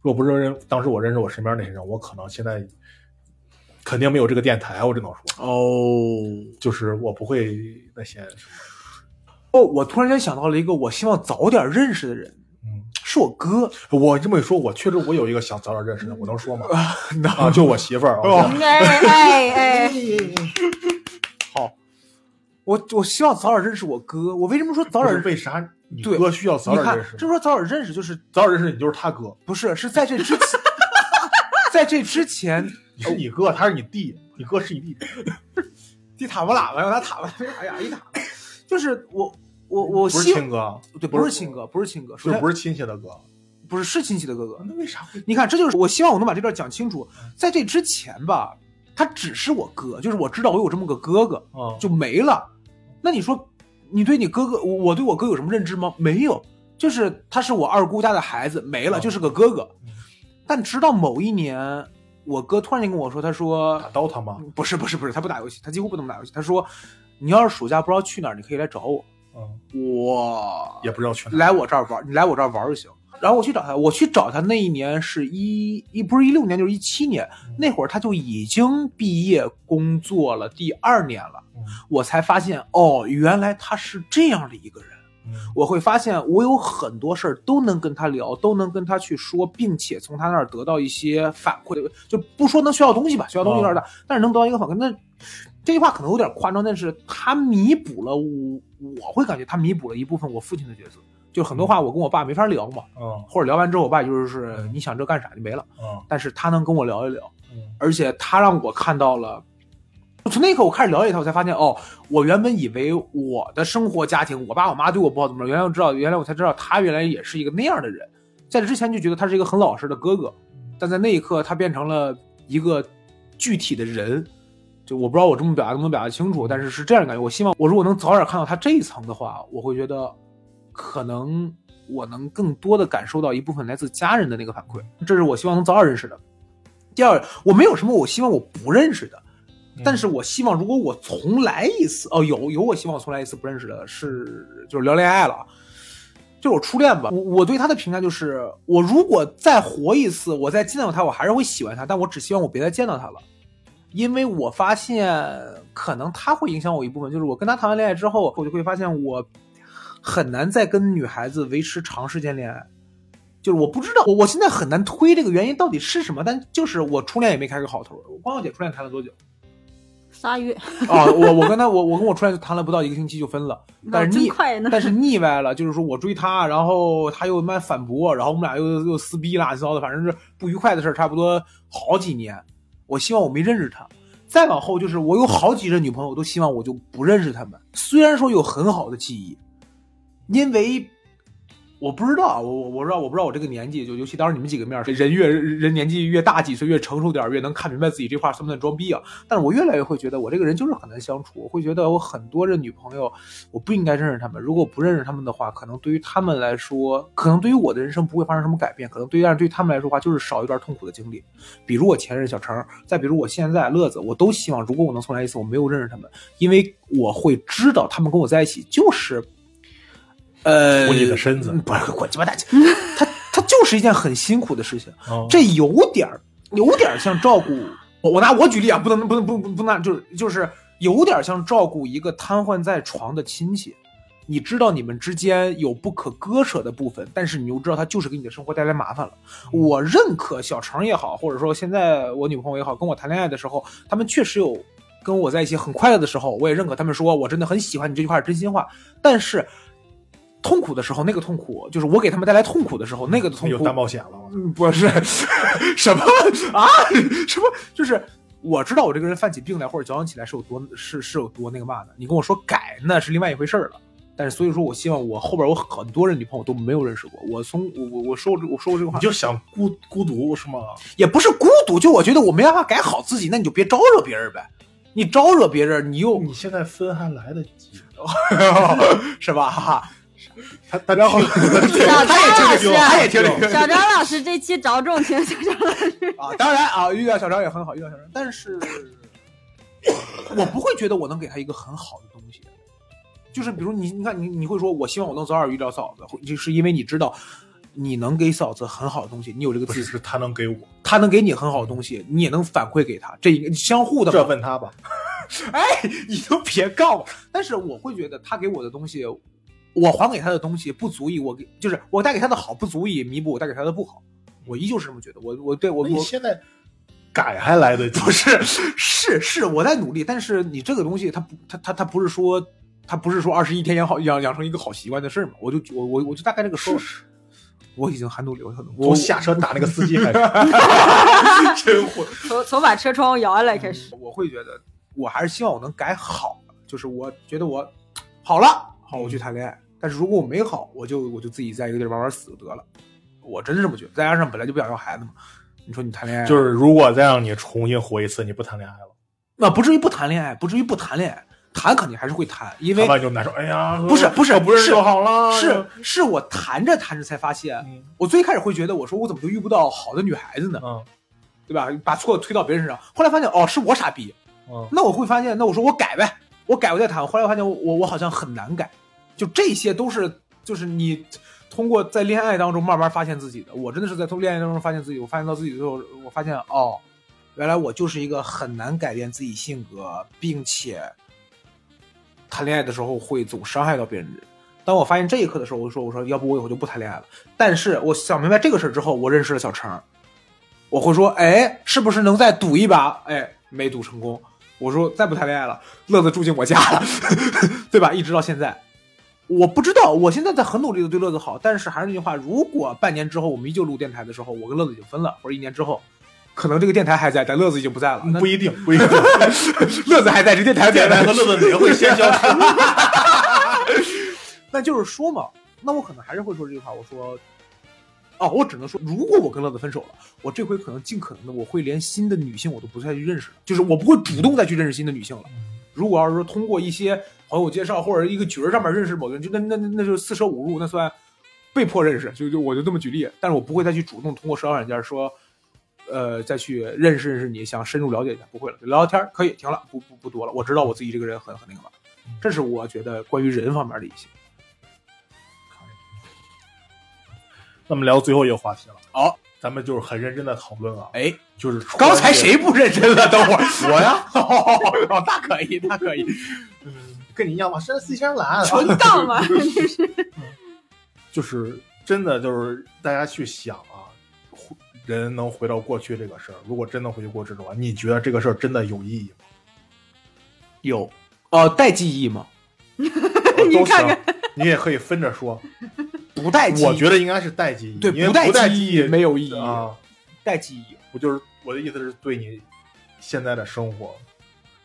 如果不是认当时我认识我身边那些人，我可能现在肯定没有这个电台，我只能说，哦就是我不会那些什哦，我突然间想到了一个我希望早点认识的人，是我哥。我这么一说，我确实我有一个想早点认识的，我能说吗？啊，就我媳妇儿。哎哎哎，好，我我希望早点认识我哥。我为什么说早点为啥你哥需要早点认识，？就是说早点认识，就是早点认识你就是他哥，不是是在这之前，在这之前，你是你哥，他是你弟，你哥是你弟。地塔不喇叭，让他塔吧，哎呀，一塔，就是我我我不是希亲哥，对，不是亲哥，不是亲哥，首先就不是亲戚的哥。不是是亲戚的哥哥。那为啥？你看，这就是我希望我能把这段讲清楚。在这之前吧，他只是我哥，就是我知道我有这么个哥哥，啊，就没了。那你说，你对你哥哥，我我对我哥有什么认知吗？没有，就是他是我二姑家的孩子，没了，哦就是个哥哥嗯。但直到某一年，我哥突然间跟我说，他说打 DOTA 吗？不是不是不是，他不打游戏，他几乎不怎么打游戏。他说，你要是暑假不知道去哪儿，你可以来找我，嗯，我也不知道去哪。来我这儿玩，你来我这儿玩就行。然后我去找他，我去找他那一年是一一不是一六年就是一七年，那会儿他就已经毕业工作了第二年了，嗯我才发现哦，原来他是这样的一个人。嗯我会发现我有很多事儿都能跟他聊，都能跟他去说，并且从他那儿得到一些反馈，就不说能学到东西吧，学到东西有点大，但是能得到一个反馈。那这句话可能有点夸张，但是他弥补了我，我会感觉他弥补了一部分我父亲的角色。就很多话我跟我爸没法聊嘛，嗯或者聊完之后，我爸就是你想这干啥就没了。嗯但是他能跟我聊一聊，嗯而且他让我看到了。从那一刻我开始了解他，我才发现哦，我原本以为我的生活家庭，我爸我妈对我不好怎么着，原来我知道，原来我才知道他原来也是一个那样的人。在这之前就觉得他是一个很老实的哥哥，但在那一刻他变成了一个具体的人。就我不知道我这么表达能不能表达清楚，但是是这样的感觉。我希望我如果能早点看到他这一层的话，我会觉得可能我能更多的感受到一部分来自家人的那个反馈，这是我希望能早点认识的。第二，我没有什么我希望我不认识的，但是我希望如果我重来一次，哦，有有我希望我重来一次不认识的是就是聊恋爱了啊，就是我初恋吧。我我对他的评价就是，我如果再活一次，我再见到他，我还是会喜欢他，但我只希望我别再见到他了。因为我发现可能他会影响我一部分，就是我跟他谈完恋爱之后，我就会发现我很难再跟女孩子维持长时间恋爱。就是我不知道，我我现在很难推这个原因到底是什么，但就是我初恋也没开个好头。我光小姐初恋谈了多久？仨月，啊，我我跟他我我跟我初恋就谈了不到一个星期就分了，但是腻快。但是腻歪了，就是说我追他，然后他又慢反驳，然后我们俩又又撕逼乱七八糟的，反正是不愉快的事儿，差不多好几年。我希望我没认识他，再往后就是我有好几任女朋友，都希望我就不认识他们。虽然说有很好的记忆，因为我不知道，我我我知道我不知道我这个年纪，就尤其当着你们几个面儿，人越人年纪越大几岁，越成熟点，越能看明白自己这话算不算装逼啊。但是我越来越会觉得我这个人就是很难相处，我会觉得我很多的女朋友，我不应该认识他们。如果不认识他们的话，可能对于他们来说，可能对于我的人生不会发生什么改变，可能对于但是对于他们来说的话，就是少一段痛苦的经历。比如我前任小程，再比如我现在乐子，我都希望如果我能重来一次，我没有认识他们，因为我会知道他们跟我在一起就是，呃，图你的身子嗯不是滚鸡巴蛋去，他他就是一件很辛苦的事情。哦这有点儿，有点儿像照顾我。我拿我举例啊，不能不能不不不拿，就是就是有点儿像照顾一个瘫痪在床的亲戚。你知道你们之间有不可割舍的部分，但是你又知道他就是给你的生活带来麻烦了。我认可小程也好，或者说现在我女朋友也好，跟我谈恋爱的时候，他们确实有跟我在一起很快乐的时候，我也认可他们说我真的很喜欢你这句话是真心话。但是痛苦的时候，那个痛苦就是我给他们带来痛苦的时候，那个的痛有苦担保险了，嗯，不是什么啊？什么？就是我知道我这个人犯起病来或者矫情起来是有多是是有多那个嘛的。你跟我说改那是另外一回事儿了。但是所以说我希望我后边有很多人女朋友都没有认识过。我从我我我说过这我说过这个话你，就想孤孤独是吗？也不是孤独，就我觉得我没办法改好自己，那你就别招惹别人呗。你招惹别人，你又你现在分还来得及，是吧？大家好，小张他也听老师，他也听这师，个。小张老师这期着重听小张老师。啊，当然啊，遇到小张也很好，遇到小张，但是我不会觉得我能给他一个很好的东西。就是比如你，你看你你会说，我希望我能早点遇到嫂子，会就是因为你知道你能给嫂子很好的东西，你有这个自是是他能给我，他能给你很好的东西，你也能反馈给他，这一个相互的。这问他吧。哎，你都别告我。但是我会觉得他给我的东西，我还给他的东西不足以我给，就是我带给他的好不足以弥补我带给他的不好。我依旧是这么觉得。我我对我我你现在改还来得及，不是是是我在努力，但是你这个东西它不它它它不是说它不是说二十一天养好养养成一个好习惯的事儿嘛？我就我我我就大概这个说，我已经很努力，我很努力。我从下车打那个司机开始，真混。从从把车窗摇下来开始，我会觉得我还是希望我能改好，就是我觉得我好了，好我去谈恋爱。但是如果我没好，我就我就自己在一个地儿慢慢死就得了。我真是这么觉得。再加上本来就不想要孩子嘛，你说你谈恋爱就是如果再让你重新活一次，你不谈恋爱了，那不至于不谈恋爱，不至于不谈恋爱，谈肯定还是会谈，因为谈完就难受。哎呀，不是不是不是就好了，是是我谈着谈着才发现，嗯我最开始会觉得，我说我怎么就遇不到好的女孩子呢？嗯对吧？把错推到别人身上。后来发现，哦，是我傻逼。嗯，那我会发现，那我说我改呗，我改我再谈。后来发现我我我好像很难改，就这些都是就是你通过在恋爱当中慢慢发现自己的。我真的是在从恋爱当中发现自己，我发现到自己的时候，我发现哦，原来我就是一个很难改变自己性格，并且谈恋爱的时候会总伤害到别人的人。当我发现这一刻的时候，我就说：“我说，要不我以后就不谈恋爱了。”但是我想明白这个事儿之后，我认识了小程，我会说：“哎，是不是能再赌一把？”哎，没赌成功。我说再不谈恋爱了，乐子住进我家了，对吧？一直到现在，我不知道，我现在在很努力的对乐子好，但是还是那句话，如果半年之后我们依旧录电台的时候，我跟乐子已经分了，或者一年之后，可能这个电台还在，但乐子已经不在了。不一定，不一定。乐子还在，这电台电台和乐子哪个会先消失？那就是说嘛，那我可能还是会说这句话，我说，哦，我只能说，如果我跟乐子分手了，我这回可能尽可能的，我会连新的女性我都不再去认识了，就是我不会主动再去认识新的女性了。如果要是说通过一些朋友介绍或者一个局儿上面认识某个人，就那那那那就四舍五入，那算被迫认识，就就我就这么举例，但是我不会再去主动通过社交软件说，呃，再去认识认识你，想深入了解一下，不会了，聊聊天可以停了，不不不多了，我知道我自己这个人很很那个嘛，这是我觉得关于人方面的一些。那么聊最后一个话题了，好，咱们就是很认真的讨论啊，哎，就是刚才谁不认真了？等会儿 我呀，哦，那可以，那可以。跟你一样吧，身思想懒，纯杠嘛，这 是。就是真的就是大家去想啊，人能回到过去这个事儿，如果真能回去过去的话，你觉得这个事儿真的有意义吗？有，呃，带记忆吗？你看看，你也可以分着说。不带记忆，我觉得应该是带记忆，对因为不带记忆没有意义，啊。带记忆。我就是我的意思是对你现在的生活，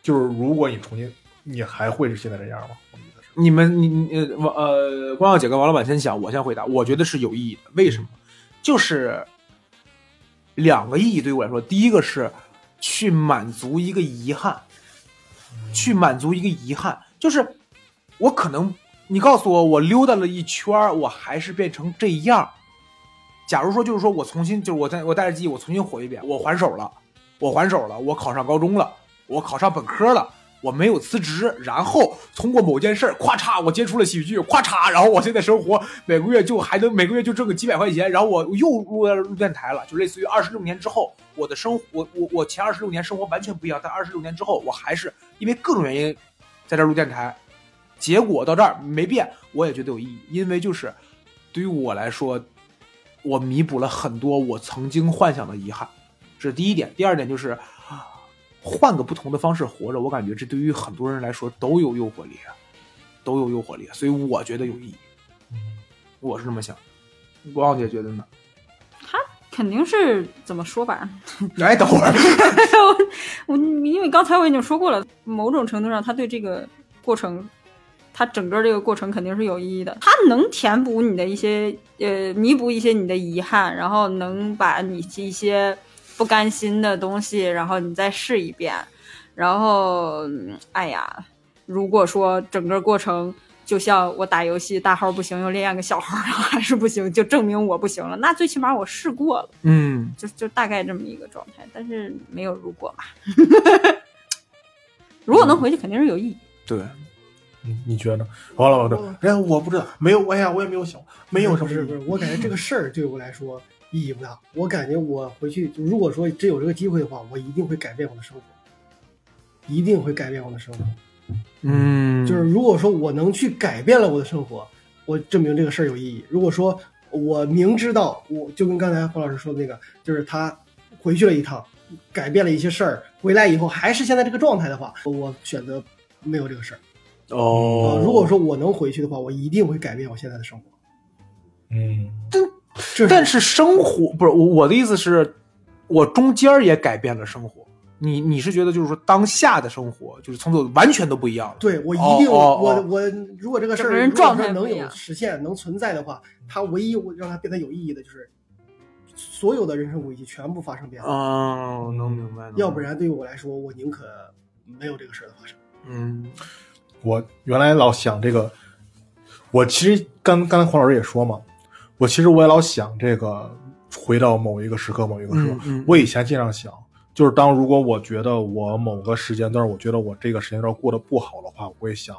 就是如果你重新，你还会是现在这样吗？我的意思是，你们，你你呃，王呃，光耀姐跟王老板先想，我先回答。我觉得是有意义的，为什么？就是两个意义对于我来说，第一个是去满足一个遗憾，去满足一个遗憾，就是我可能你告诉我，我溜达了一圈儿，我还是变成这样。假如说就是说我重新就是我在我带着记忆我重新活一遍，我还手了，我还手了，我考上高中了，我考上本科了。我没有辞职，然后通过某件事儿，咵嚓，我接触了喜剧，咵嚓，然后我现在生活每个月就还能每个月就挣个几百块钱，然后我又录了录电台了，就类似于二十六年之后，我的生活，我我我前二十六年生活完全不一样，但二十六年之后，我还是因为各种原因在这儿录电台，结果到这儿没变，我也觉得有意义，因为就是对于我来说，我弥补了很多我曾经幻想的遗憾，这是第一点。第二点就是。换个不同的方式活着，我感觉这对于很多人来说都有诱惑力，都有诱惑力，所以我觉得有意义。我是这么想，光姐觉得呢？肯定是怎么说吧？哎，等会儿，我因为刚才我已经说过了，某种程度上，他对这个过程，他整个这个过程肯定是有意义的。它能填补你的一些呃，弥补一些你的遗憾，然后能把你一些。不甘心的东西，然后你再试一遍，然后，哎呀，如果说整个过程就像我打游戏大号不行，又练个小号，然后还是不行，就证明我不行了。那最起码我试过了，嗯，就就大概这么一个状态，但是没有如果嘛。如果能回去，肯定是有意义。对，你你觉得？完了，对，哎，我不知道，没有，哎呀，我也没有想，没有什么不是不是，我感觉这个事儿对我来说。意义不大，我感觉我回去，如果说真有这个机会的话，我一定会改变我的生活，一定会改变我的生活。嗯，就是如果说我能去改变了我的生活，我证明这个事儿有意义。如果说我明知道，我就跟刚才黄老师说的那个，就是他回去了一趟，改变了一些事儿，回来以后还是现在这个状态的话，我选择没有这个事儿。哦，如果说我能回去的话，我一定会改变我现在的生活。嗯。但是生活不是我我的意思是，我中间也改变了生活。你你是觉得就是说当下的生活就是从头完全都不一样了？对我一定哦我我如果这个事儿人状态能有实现能存在的话，它唯一让它变得有意义的就是所有的人生轨迹全部发生变化。哦，能明白。要不然对于我来说，我宁可没有这个事儿的发生。嗯，我原来老想这个，我其实刚刚才黄老师也说嘛。我其实我也老想这个，回到某一个时刻，某一个时刻。嗯我以前经常想，就是当如果我觉得我某个时间段，我觉得我这个时间段过得不好的话，我会想，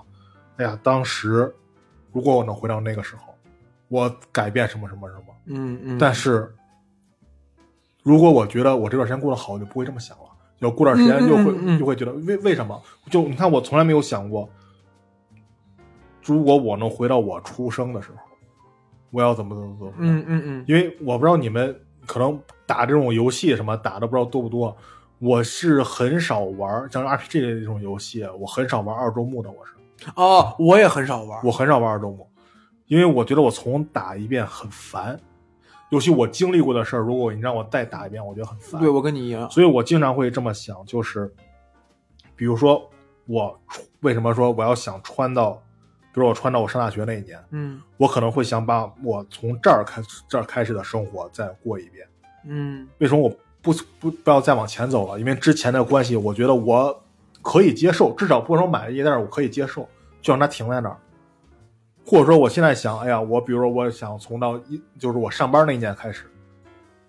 哎呀，当时如果我能回到那个时候，我改变什么什么什么。嗯嗯。但是，如果我觉得我这段时间过得好，我就不会这么想了。要过段时间就会就会觉得为为什么？就你看，我从来没有想过，如果我能回到我出生的时候。我要怎么怎么怎么？嗯嗯嗯，因为我不知道你们可能打这种游戏什么打的不知道多不多，我是很少玩像 RPG 这种游戏，我很少玩二周目的。我是哦，我也很少玩，我很少玩二周目，因为我觉得我从打一遍很烦，尤其我经历过的事儿，如果你让我再打一遍，我觉得很烦。对，我跟你一样，所以我经常会这么想，就是比如说我为什么说我要想穿到。比如我穿到我上大学那一年，嗯，我可能会想把我从这儿开这儿开始的生活再过一遍，嗯，为什么我不不不要再往前走了？因为之前的关系，我觉得我可以接受，至少不说满意，但是我可以接受，就让它停在那儿。或者说，我现在想，哎呀，我比如说，我想从到一就是我上班那一年开始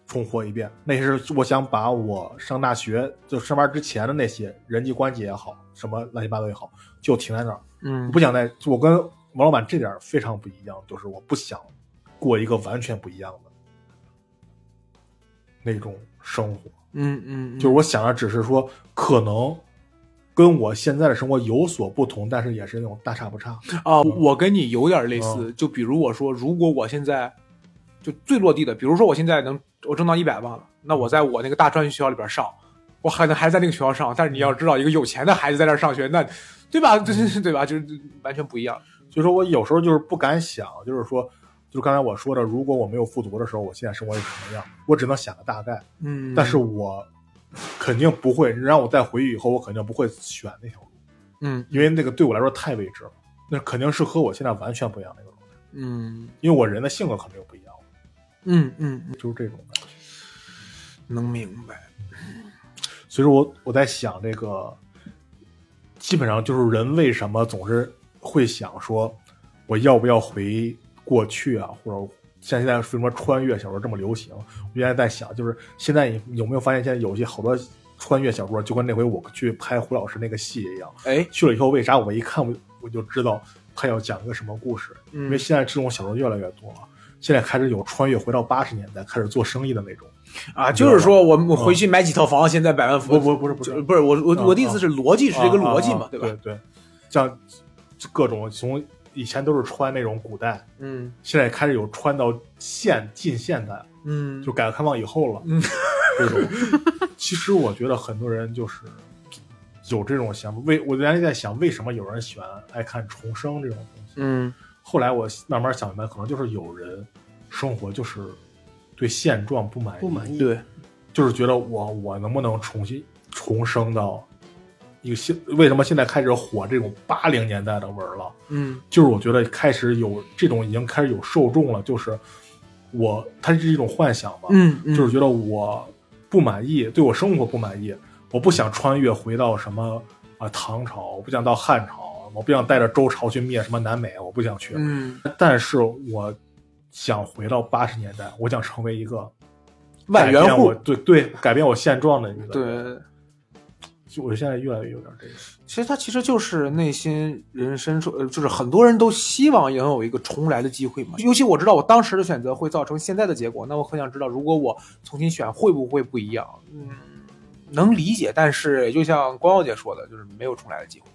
重活一遍，那是我想把我上大学就上班之前的那些人际关系也好，什么乱七八糟也好，就停在那儿。嗯，不想再，我跟王老板这点非常不一样，就是我不想过一个完全不一样的那种生活。嗯嗯，就是我想的只是说，可能跟我现在的生活有所不同，但是也是那种大差不差。啊，我跟你有点类似。就比如我说，如果我现在就最落地的，比如说我现在能我挣到一百万了，那我在我那个大专学校里边上，我可能还在那个学校上，但是你要知道，一个有钱的孩子在那儿上学，那对吧？这是对吧？就是完全不一样。所以说我有时候就是不敢想，就是说，就是刚才我说的，如果我没有复读的时候，我现在生活是什么样，我只能想个大概。嗯但是我肯定不会让我再回去以后，我肯定不会选那条路，嗯因为那个对我来说太未知了。那肯定是和我现在完全不一样的一个状态，嗯因为我人的性格可能又不一样，嗯嗯，嗯就是这种的。能明白。所以说我我在想这个，基本上就是人为什么总是会想说，我要不要回过去啊，或者像现在为什么穿越小说这么流行？我原来在想，就是现在你有没有发现，现在有些好多穿越小说，就跟那回我去拍胡老师那个戏一样，哎，去了以后，为啥我一看我我就知道他要讲一个什么故事？因为嗯现在这种小说越来越多了。现在开始有穿越回到八十年代，开始做生意的那种。啊，就是说我们回去买几套房，现在百万富不不不是不是不是我我嗯我的意思是逻辑是这个逻辑嘛，对吧？对对，像各种从以前都是穿那种古代，嗯现在开始有穿到现近现代，嗯就改革开放以后了。嗯，这种其实我觉得很多人就是有这种想法。为我原来在想，为什么有人喜欢爱看重生这种东西？嗯后来我慢慢想明白，可能就是有人生活就是对现状不满意，不满意。对，就是觉得我我能不能重新重生到一个现？为什么现在开始火这种八零年代的文了？嗯就是我觉得开始有这种已经开始有受众了，就是我它是一种幻想吧，嗯嗯，就是觉得我不满意，对我生活不满意，我不想穿越回到什么啊、唐朝，我不想到汉朝，我不想带着周朝去灭什么南美，我不想去，嗯但是我想回到八十年代，我想成为一个万元户对对，改变我现状的一个。对。就我现在越来越有点这个。其实他其实就是内心人生说，呃，就是很多人都希望拥有一个重来的机会嘛。尤其我知道我当时的选择会造成现在的结果，那我很想知道，如果我重新选，会不会不一样？嗯，能理解，但是也就像光耀姐说的，就是没有重来的机会。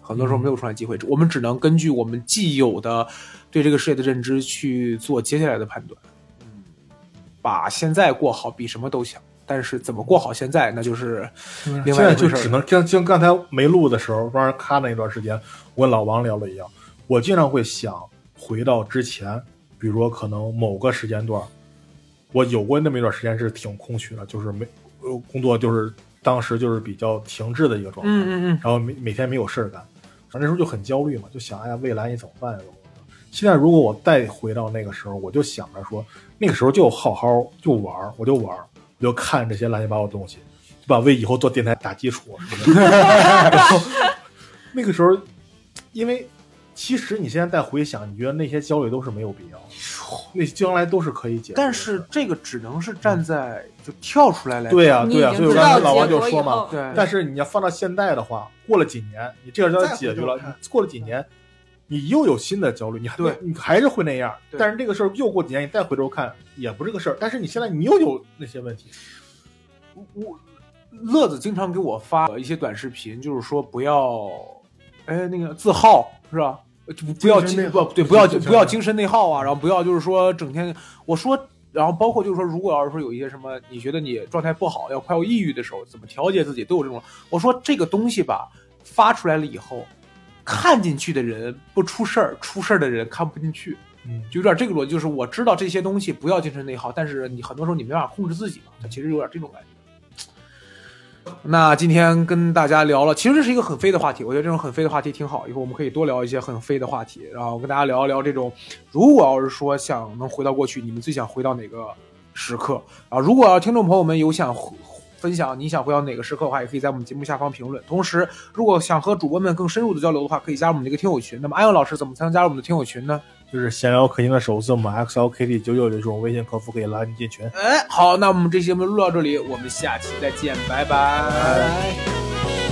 很多时候没有重来机会，我们只能根据我们既有的对这个世界的认知去做接下来的判断。嗯，把现在过好比什么都强，但是怎么过好现在，那就是另现在就外一回事儿只能像像刚才没录的时候，当然咔那一段时间，我跟老王聊了一样，我经常会想回到之前，比如说可能某个时间段，我有过那么一段时间是挺空虚的，就是没呃工作就是当时就是比较停滞的一个状态，嗯嗯嗯，然后每每天没有事儿干，那时候就很焦虑嘛，就想哎呀未来你怎么办呀？怎么办现在如果我再回到那个时候，我就想着说，那个时候就好好就玩儿，我就玩儿，我就看这些乱七八糟的东西，对吧？为以后做电台打基础，是不是？然后那个时候，因为其实你现在再回想，你觉得那些焦虑都是没有必要的，那将来都是可以解决的。但是这个只能是站在就跳出来来对呀、你对呀、已经知道所以我刚才老王就说嘛，对，但是你要放到现在的话，过了几年，你这个焦虑解决了过了几年，你又有新的焦虑，你还对你还是会那样。但是这个事儿又过几年，你再回头看，也不是个事儿。但是你现在你又有那些问题，我乐子经常给我发一些短视频，就是说不要，哎，那个自耗是吧？就不不要精不对，不要不要精神内耗啊，然后不要就是说整天我说，然后包括就是说，如果要是说有一些什么，你觉得你状态不好，要快要抑郁的时候，怎么调节自己，都有这种。我说这个东西吧，发出来了以后，看进去的人不出事儿，出事儿的人看不进去。嗯，就有点这个逻辑，就是我知道这些东西不要精神内耗，但是你很多时候你没办法控制自己嘛，它其实有点这种感觉。那今天跟大家聊了，其实这是一个很飞的话题，我觉得这种很飞的话题挺好，以后我们可以多聊一些很飞的话题，然后跟大家聊一聊这种，如果要是说想能回到过去，你们最想回到哪个时刻啊？如果要听众朋友们有想回分享你想回到哪个时刻的话，也可以在我们节目下方评论。同时，如果想和主播们更深入的交流的话，可以加入我们这个听友群。那么，安阳老师怎么才能加入我们的听友群呢？就是闲聊客厅的首字母 X L K T 九九这种微信客服可以拉你进群。哎，好，那我们这期节目录到这里，我们下期再见，拜拜拜拜。